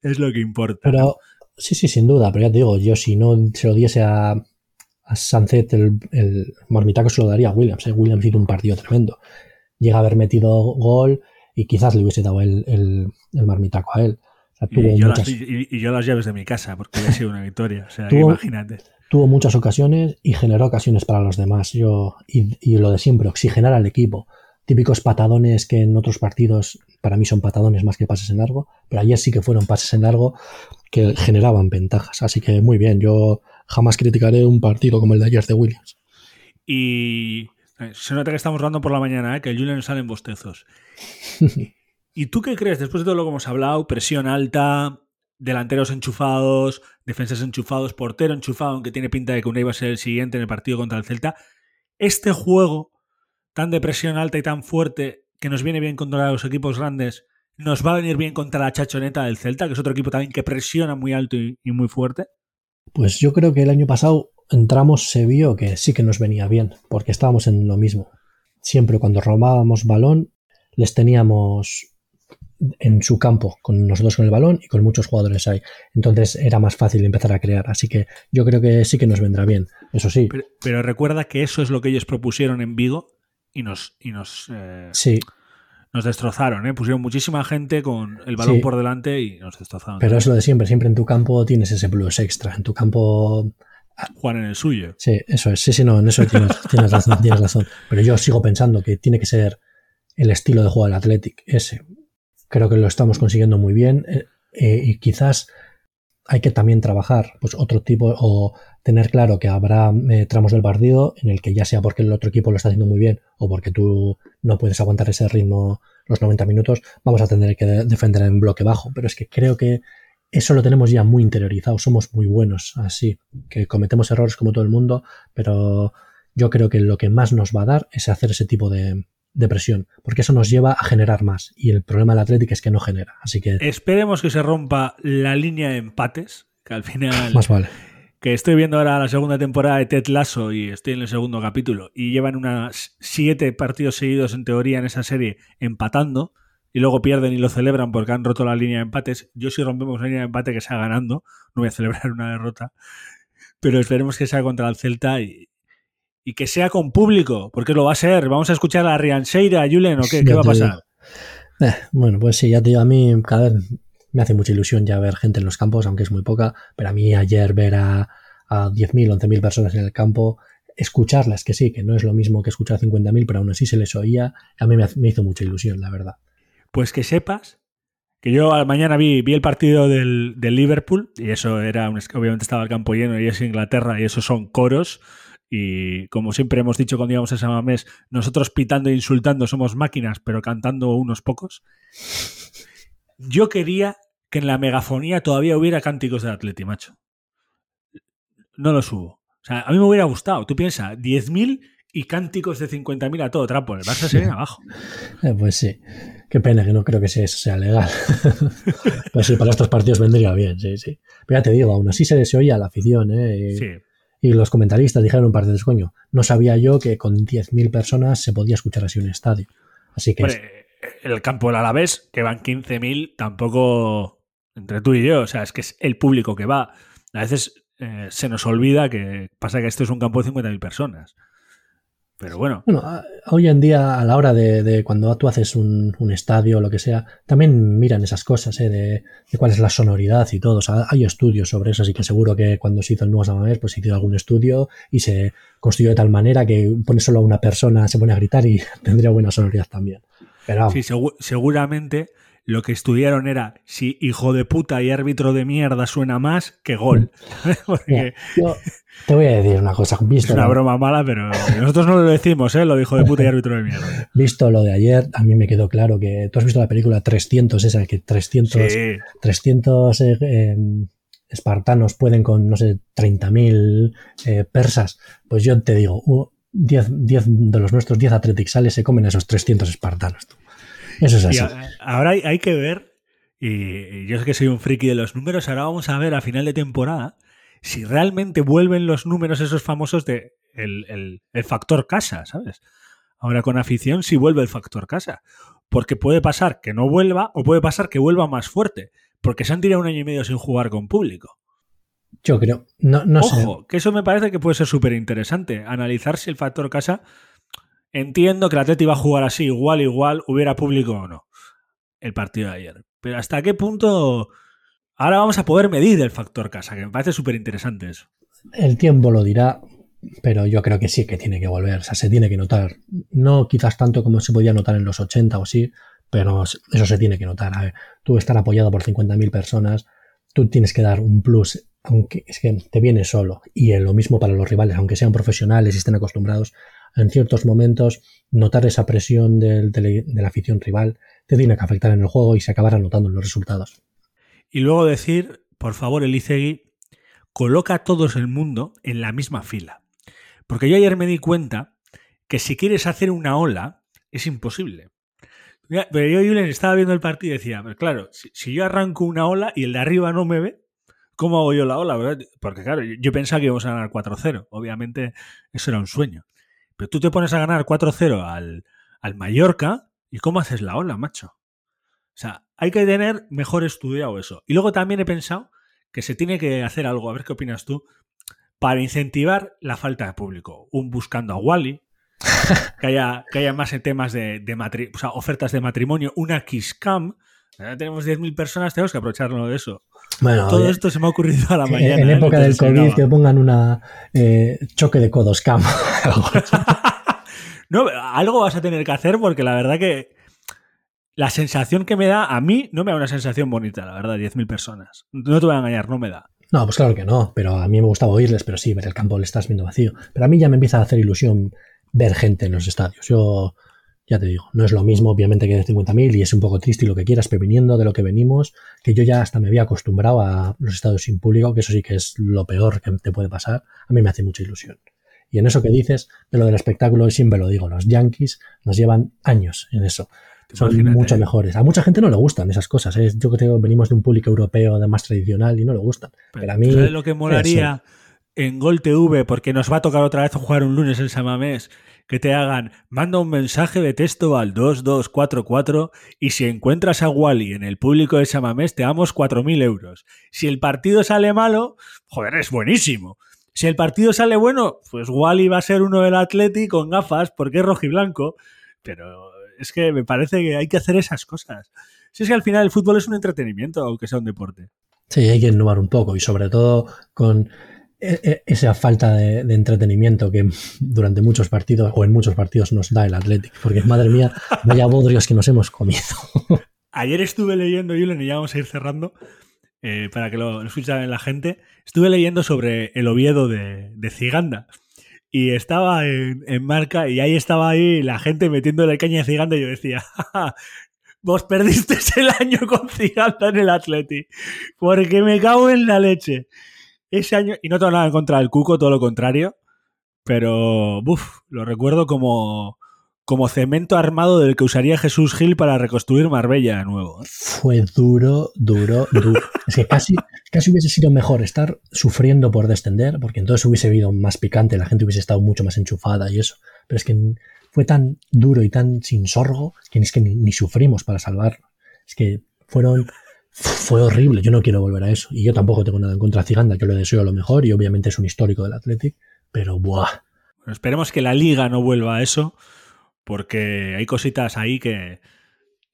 es lo que importa. Pero sí, sí, sin duda, pero ya te digo, yo si no se lo diese a, a Sunset, el, el marmitaco se lo daría a Williams. ¿eh? Williams hizo un partido tremendo. Llega a haber metido gol y quizás le hubiese dado el, el, marmitaco a él. y, yo las, y, yo las, llaves de mi casa, porque ha sido una victoria. O sea, [LAUGHS] imagínate tuvo muchas ocasiones y generó ocasiones para los demás. Yo, y, lo de siempre, oxigenar al equipo. Típicos patadones que en otros partidos para mí son patadones más que pases en largo, pero ayer sí que fueron pases en largo que generaban ventajas. Así que muy bien, yo jamás criticaré un partido como el de ayer de Williams. Y eh, se nota que estamos hablando por la mañana, ¿eh? que el Julian sale en bostezos. [LAUGHS] ¿Y tú qué crees, después de todo lo que hemos hablado, presión alta, delanteros enchufados, defensas enchufados, portero enchufado, aunque tiene pinta de que uno iba a ser el siguiente en el partido contra el Celta. Este juego tan de presión alta y tan fuerte que nos viene bien contra los equipos grandes, nos va a venir bien contra la chachoneta del Celta, que es otro equipo también que presiona muy alto y, y muy fuerte. Pues yo creo que el año pasado entramos, se vio que sí que nos venía bien, porque estábamos en lo mismo. Siempre cuando robábamos balón, les teníamos en su campo, con nosotros con el balón y con muchos jugadores ahí. Entonces era más fácil empezar a crear. Así que yo creo que sí que nos vendrá bien, eso sí. Pero, recuerda que eso es lo que ellos propusieron en Vigo y nos, y nos, eh, sí. nos destrozaron. ¿eh? Pusieron muchísima gente con el balón por delante y nos destrozaron. Pero es lo de siempre, siempre en tu campo tienes ese plus extra. En tu campo Juan en el suyo. Sí, eso es. Sí, sí, no, en eso tienes, [LAUGHS] tienes, razón, tienes razón. Pero yo sigo pensando que tiene que ser el estilo de juego del Athletic, ese. Creo que lo estamos consiguiendo muy bien eh, eh, y quizás hay que también trabajar pues otro tipo o tener claro que habrá eh, tramos del partido en el que ya sea porque el otro equipo lo está haciendo muy bien o porque tú no puedes aguantar ese ritmo los 90 minutos, vamos a tener que defender en bloque bajo. Pero es que creo que eso lo tenemos ya muy interiorizado, somos muy buenos así, que cometemos errores como todo el mundo, pero yo creo que lo que más nos va a dar es hacer ese tipo de, depresión, porque eso nos lleva a generar más. Y el problema del Atlético es que no genera. Así que. Esperemos que se rompa la línea de empates, que al final. Más vale. Que estoy viendo ahora la segunda temporada de Ted Lasso y estoy en el segundo capítulo. Y llevan unas siete partidos seguidos en teoría en esa serie empatando. y luego pierden y lo celebran porque han roto la línea de empates. Yo si rompemos la línea de empate que sea ganando, no voy a celebrar una derrota, pero esperemos que sea contra el Celta y, y que sea con público, porque lo va a ser. Vamos a escuchar a Rianseira, a Julen, o qué, ¿qué va a pasar. Eh, bueno, pues sí, ya te digo, a mí cada vez me hace mucha ilusión ya ver gente en los campos, aunque es muy poca, pero a mí ayer ver a, a 10.000, 11.000 personas en el campo, escucharlas, que sí, que no es lo mismo que escuchar a 50.000, pero aún así se les oía, a mí me, hizo mucha ilusión, la verdad. Pues que sepas que yo mañana vi, vi el partido del, del, Liverpool y eso era, un, obviamente estaba el campo lleno y es Inglaterra y eso son coros y como siempre hemos dicho cuando íbamos a San Mamés, nosotros pitando e insultando somos máquinas, pero cantando unos pocos. Yo quería que en la megafonía todavía hubiera cánticos de Atleti, macho. No los hubo. O sea, a mí me hubiera gustado. Tú piensas, 10.000 y cánticos de 50.000 a todo trapo. El Barça se viene abajo. Eh, pues sí. Qué pena que no creo que eso sea legal. [LAUGHS] Pero sí, para estos partidos vendría bien, sí, sí. Pero ya te digo, aún así se, se oía la afición, ¿eh? Sí. Y los comentaristas dijeron un par de coño, no sabía yo que con 10.000 personas se podía escuchar así un estadio. Así que... El campo del Alavés, que van 15.000, tampoco entre tú y yo, o sea, es que es el público que va. A veces eh, se nos olvida que pasa que esto es un campo de 50.000 personas. Pero bueno. Bueno, hoy en día, a la hora de, cuando tú haces un, estadio o lo que sea, también miran esas cosas, ¿eh? de, cuál es la sonoridad y todo. O sea, hay estudios sobre eso, así que seguro que cuando se hizo el nuevo Samamés, pues se hizo algún estudio y se construyó de tal manera que pone solo a una persona, se pone a gritar y [LAUGHS] tendría buena sonoridad también. Pero, sí, seguramente lo que estudiaron era si hijo de puta y árbitro de mierda suena más que gol. [LAUGHS] yo te voy a decir una cosa. Visto es una broma mala, pero nosotros no lo decimos, ¿eh? lo dijo de puta y árbitro de mierda. Visto lo de ayer, a mí me quedó claro que tú has visto la película 300, esa que 300, 300 eh, em, espartanos pueden con, no sé, 30.000 eh, persas. Pues yo te digo, 10, 10 de los nuestros 10 atletic se comen esos 300 espartanos. Tú. Eso es así. ahora hay, que ver, y yo sé que soy un friki de los números, ahora vamos a ver a final de temporada si realmente vuelven los números esos famosos de el, factor casa, ¿sabes? Ahora con afición si vuelve el factor casa. Porque puede pasar que no vuelva o puede pasar que vuelva más fuerte. Porque se han tirado un año y medio sin jugar con público. Yo creo. No, no Ojo, que eso me parece que puede ser súper interesante. Analizar si el factor casa Entiendo que el Atleti iba a jugar así, igual, igual, hubiera público o no, el partido de ayer. Pero hasta qué punto ahora vamos a poder medir el factor casa, que me parece súper interesante eso. El tiempo lo dirá, pero yo creo que sí que tiene que volver, o sea, se tiene que notar. No quizás tanto como se podía notar en los 80 o sí, pero eso se tiene que notar. A tú estar apoyado por 50.000 personas, tú tienes que dar un plus, aunque es que te viene solo. Y lo mismo para los rivales, aunque sean profesionales y estén acostumbrados, en ciertos momentos notar esa presión de, la afición rival te tiene que afectar en el juego y se acabará notando en los resultados. Y luego decir, por favor, Elicegui, coloca a todos el mundo en la misma fila. Porque yo ayer me di cuenta que si quieres hacer una ola, es imposible. Pero yo, Julen, estaba viendo el partido y decía, claro, si, yo arranco una ola y el de arriba no me ve, ¿cómo hago yo la ola? Porque claro, yo pensaba que íbamos a ganar 4-0. Obviamente eso era un sueño. Pero tú te pones a ganar 4-0 al, al Mallorca y ¿cómo haces la ola, macho? O sea, hay que tener mejor estudiado eso. Y luego también he pensado que se tiene que hacer algo, a ver qué opinas tú, para incentivar la falta de público. Un buscando a Wally, que haya, que haya más temas de, de o sea, ofertas de matrimonio, una Kiss Cam. Ya tenemos 10.000 personas, tenemos que aprovecharlo de eso. Bueno, Todo esto se me ha ocurrido a la mañana. En ¿eh? época del COVID, que pongan una eh, choque de codos cam. [LAUGHS] [LAUGHS] no, algo vas a tener que hacer porque la verdad que la sensación que me da, a mí no me da una sensación bonita, la verdad, 10.000 personas. No te voy a engañar, no me da. No, pues claro que no, pero a mí me gustaba oírles, pero sí, ver el campo le estás viendo vacío. Pero a mí ya me empieza a hacer ilusión ver gente en los estadios. Yo ya te digo, no es lo mismo obviamente que de 50.000 y es un poco triste y lo que quieras, pero viniendo de lo que venimos, que yo ya hasta me había acostumbrado a los estados sin público, que eso sí que es lo peor que te puede pasar, a mí me hace mucha ilusión. Y en eso que dices, de lo del espectáculo, siempre lo digo, los Yankees nos llevan años en eso. Son mucho mejores. A mucha gente no le gustan esas cosas. ¿eh? Yo creo que venimos de un público europeo de más tradicional y no le gustan. Pero, a mí. lo que molaría en Gol TV? Porque nos va a tocar otra vez jugar un lunes en Samamés que te hagan, manda un mensaje de texto al 2244 y si encuentras a Wally en el público de Samamés te damos 4.000 euros. Si el partido sale malo, joder, es buenísimo. Si el partido sale bueno, pues Wally va a ser uno del Atleti con gafas porque es rojiblanco. Pero es que me parece que hay que hacer esas cosas. Si es que al final el fútbol es un entretenimiento, aunque sea un deporte. Sí, hay que innovar un poco y sobre todo con esa falta de, entretenimiento que durante muchos partidos o en muchos partidos nos da el Athletic. Porque madre mía, vaya bodrios que nos hemos comido. Ayer estuve leyendo, Julen, y ya vamos a ir cerrando, eh, para que lo, lo la gente. Estuve leyendo sobre el Oviedo de, de Ciganda. Y estaba en, en, marca y ahí estaba ahí la gente metiéndole caña a Ciganda y yo decía, vos perdisteis el año con Ciganda en el Atleti. Porque me cago en la leche. Ese año, y no tengo nada en contra del Cuco, todo lo contrario. Pero, uff, lo recuerdo como, como cemento armado del que usaría Jesús Gil para reconstruir Marbella de nuevo. ¿eh? Fue duro, duro, duro. es que casi, casi hubiese sido mejor estar sufriendo por descender, porque entonces hubiese habido más picante, la gente hubiese estado mucho más enchufada y eso. Pero es que fue tan duro y tan sin sorgo que es que ni, sufrimos para salvarlo. Es que fueron. Fue horrible, yo no quiero volver a eso. Y yo tampoco tengo nada en contra de Ciganda, que le deseo lo mejor y obviamente es un histórico del Athletic, pero ¡buah! esperemos que la liga no vuelva a eso, porque hay cositas ahí que,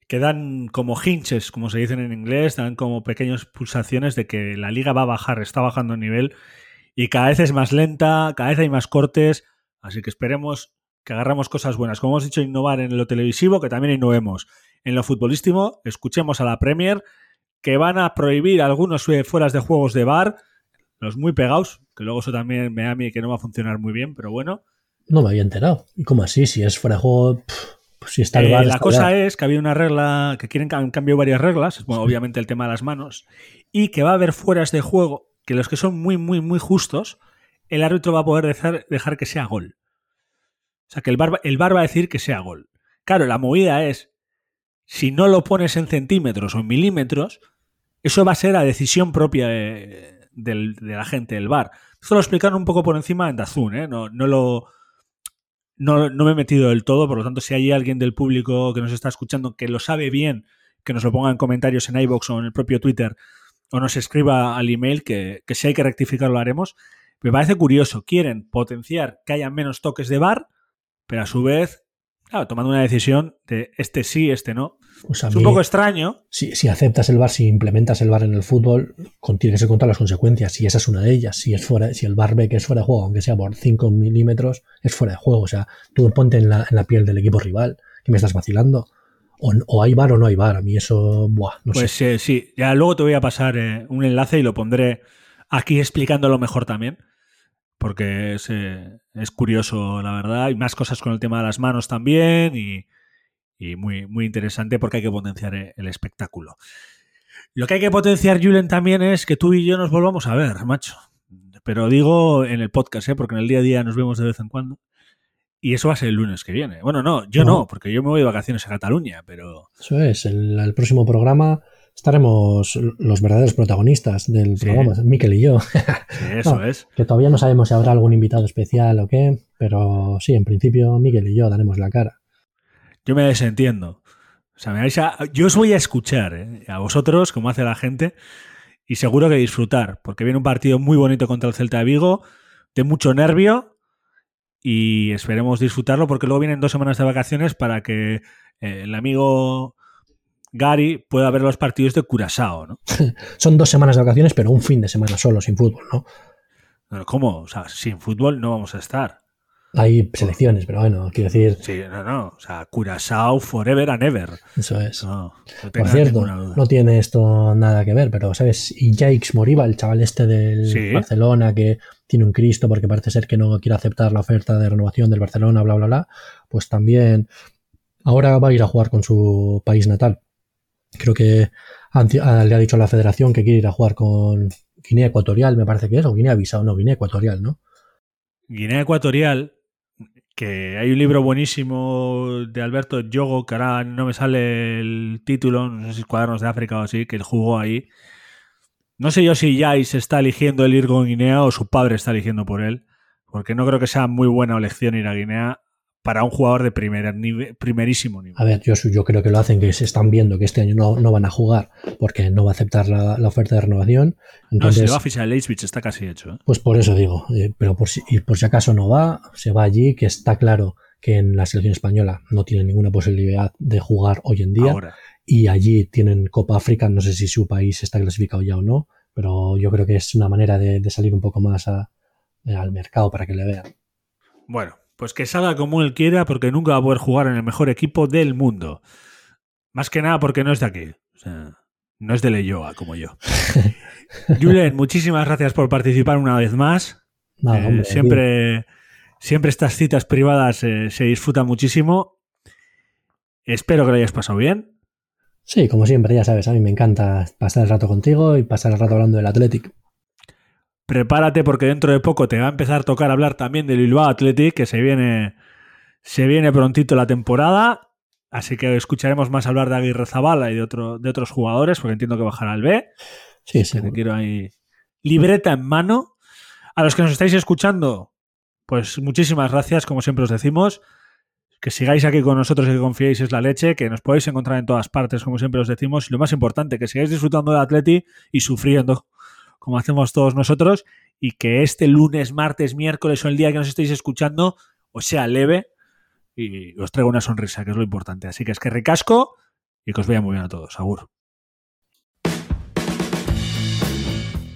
que dan como hinches, como se dicen en inglés, dan como pequeñas pulsaciones de que la liga va a bajar, está bajando el nivel y cada vez es más lenta, cada vez hay más cortes, así que esperemos que agarramos cosas buenas. Como hemos dicho, innovar en lo televisivo, que también innovemos en lo futbolístico. Escuchemos a la Premier que van a prohibir algunos fueras de juegos de bar, los muy pegados, que luego eso también me da a mí que no va a funcionar muy bien, pero bueno. No me había enterado. ¿Y cómo así? Si es fuera de juego, pues si está el bar. Eh, la cosa es que había una regla, que quieren han cambiado varias reglas, bueno, obviamente el tema de las manos, y que va a haber fueras de juego que los que son muy, muy, muy justos, el árbitro va a poder dejar, dejar que sea gol. O sea, que el bar, el bar va a decir que sea gol. Claro, la movida es, si no lo pones en centímetros o en milímetros, eso va a ser a decisión propia de, la gente del bar. Esto lo explicaron un poco por encima en Dazun, ¿eh? No, me he metido del todo, por lo tanto, si hay alguien del público que nos está escuchando que lo sabe bien, que nos lo ponga en comentarios en iBox o en el propio Twitter o nos escriba al email, que, que si hay que rectificar lo haremos. Me parece curioso. Quieren potenciar que haya menos toques de bar, pero a su vez, claro, tomando una decisión de este sí, este no. Pues es un poco extraño. Si, si, aceptas el bar, si implementas el bar en el fútbol, tienes que contar las consecuencias. Y esa es una de ellas. Si es fuera, si el bar ve que es fuera de juego, aunque sea por 5 milímetros, es fuera de juego. O sea, tú ponte en la, en la piel del equipo rival, que me estás vacilando. O, hay bar o no hay bar. A mí eso, buah, no pues sé. Pues sí, ya luego te voy a pasar eh, un enlace y lo pondré aquí explicándolo mejor también porque eh, es, curioso, la verdad. Hay más cosas con el tema de las manos también y, muy, muy interesante porque hay que potenciar eh, el espectáculo. Lo que hay que potenciar, Julen, también es que tú y yo nos volvamos a ver, macho. Pero digo en el podcast, ¿eh? porque en el día a día nos vemos de vez en cuando. Y eso va a ser el lunes que viene. Bueno, no, yo no, porque yo me voy de vacaciones a Cataluña, pero... Eso es, el próximo programa estaremos los verdaderos protagonistas del programa, Miquel y yo. [LAUGHS] eso es. Que todavía no sabemos si habrá algún invitado especial o qué, pero sí, en principio Miquel y yo daremos la cara. Yo me desentiendo. O sea, me yo os voy a escuchar ¿eh? a vosotros, como hace la gente, y seguro que disfrutar, porque viene un partido muy bonito contra el Celta de Vigo, de mucho nervio, y esperemos disfrutarlo, porque luego vienen dos semanas de vacaciones para que eh, el amigo Gary pueda ver los partidos de Curazao, ¿no? [LAUGHS] Son dos semanas de vacaciones, pero un fin de semana solo, sin fútbol, ¿no? ¿Cómo? O sea, sin fútbol no vamos a estar. Hay selecciones, pero bueno, quiero decir. Sí, no, no. O sea, Curazao forever and ever. Eso es. Por cierto, no tiene esto nada que ver, pero ¿sabes? Y Jake Moriba, el chaval este del Barcelona que tiene un Cristo porque parece ser que no quiere aceptar la oferta de renovación del Barcelona, bla, bla, bla, pues también ahora va a ir a jugar con su país natal. Creo que ah, le ha dicho a la federación que quiere ir a jugar con Guinea Ecuatorial, me parece que es, o Guinea Bissau, no, Guinea Ecuatorial, ¿no? Guinea Ecuatorial, que hay un libro buenísimo de Alberto Yogo, que ahora no me sale el título, no sé si Cuadernos de África o así, que él jugó ahí. No sé yo si se está eligiendo el ir con Guinea o su padre está eligiendo por él, porque no creo que sea muy buena elección ir a Guinea, para un jugador de primer nivel, primerísimo nivel. A ver, yo, yo creo que lo hacen que se están viendo que este año no, no van a jugar porque no va a aceptar la, la oferta de renovación. Entonces, no, si va a fichar el Leipzig está casi hecho. ¿eh? Pues por eso digo, eh, pero por si, y por si acaso no va, se va allí, que está claro que en la selección española no tiene ninguna posibilidad de jugar hoy en día. Ahora. Y allí tienen Copa África, no sé si su país está clasificado ya o no, pero yo creo que es una manera de, de salir un poco más a, al mercado para que le vean. Bueno, pues que salga como él quiera, porque nunca va a poder jugar en el mejor equipo del mundo. Más que nada porque no es de aquí. O sea, no es de Leyoa como yo. [LAUGHS] Julen, muchísimas gracias por participar una vez más. No, Eh, siempre, siempre estas citas privadas eh, se disfrutan muchísimo. Espero que lo hayas pasado bien. Sí, como siempre, ya sabes, a mí me encanta pasar el rato contigo y pasar el rato hablando del Athletic. Prepárate porque dentro de poco te va a empezar a tocar hablar también del Bilbao Athletic, que se viene, se viene prontito la temporada. Así que escucharemos más hablar de Aguirre Zabala y de, otro, de otros jugadores, porque entiendo que bajará al B. Sí, sí. te quiero ahí libreta en mano. A los que nos estáis escuchando, pues muchísimas gracias, como siempre os decimos. Que sigáis aquí con nosotros y que confiéis es la leche, que nos podéis encontrar en todas partes, como siempre os decimos. Y lo más importante, que sigáis disfrutando del Atleti y sufriendo, como hacemos todos nosotros. Y que este lunes, martes, miércoles o el día que nos estéis escuchando os sea leve y os traiga una sonrisa, que es lo importante. Así que es que recasco y que os vaya muy bien a todos. Agur.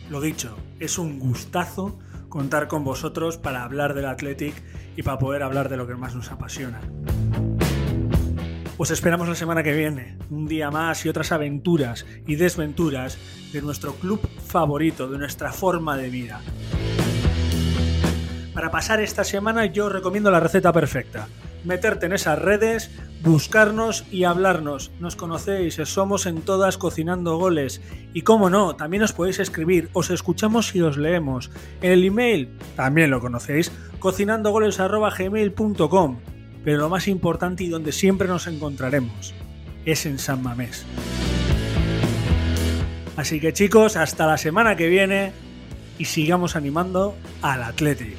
Lo dicho, es un gustazo contar con vosotros para hablar del Athletic y para poder hablar de lo que más nos apasiona. Os esperamos la semana que viene, un día más y otras aventuras y desventuras de nuestro club favorito, de nuestra forma de vida. Para pasar esta semana yo os recomiendo la receta perfecta. Meterte en esas redes, buscarnos y hablarnos. Nos conocéis, somos en todas cocinando goles. Y como no, también os podéis escribir, os escuchamos y os leemos. En el email, también lo conocéis, cocinandogoles.gmail.com. Pero lo más importante y donde siempre nos encontraremos es en San Mamés. Así que chicos, hasta la semana que viene y sigamos animando al Athletic.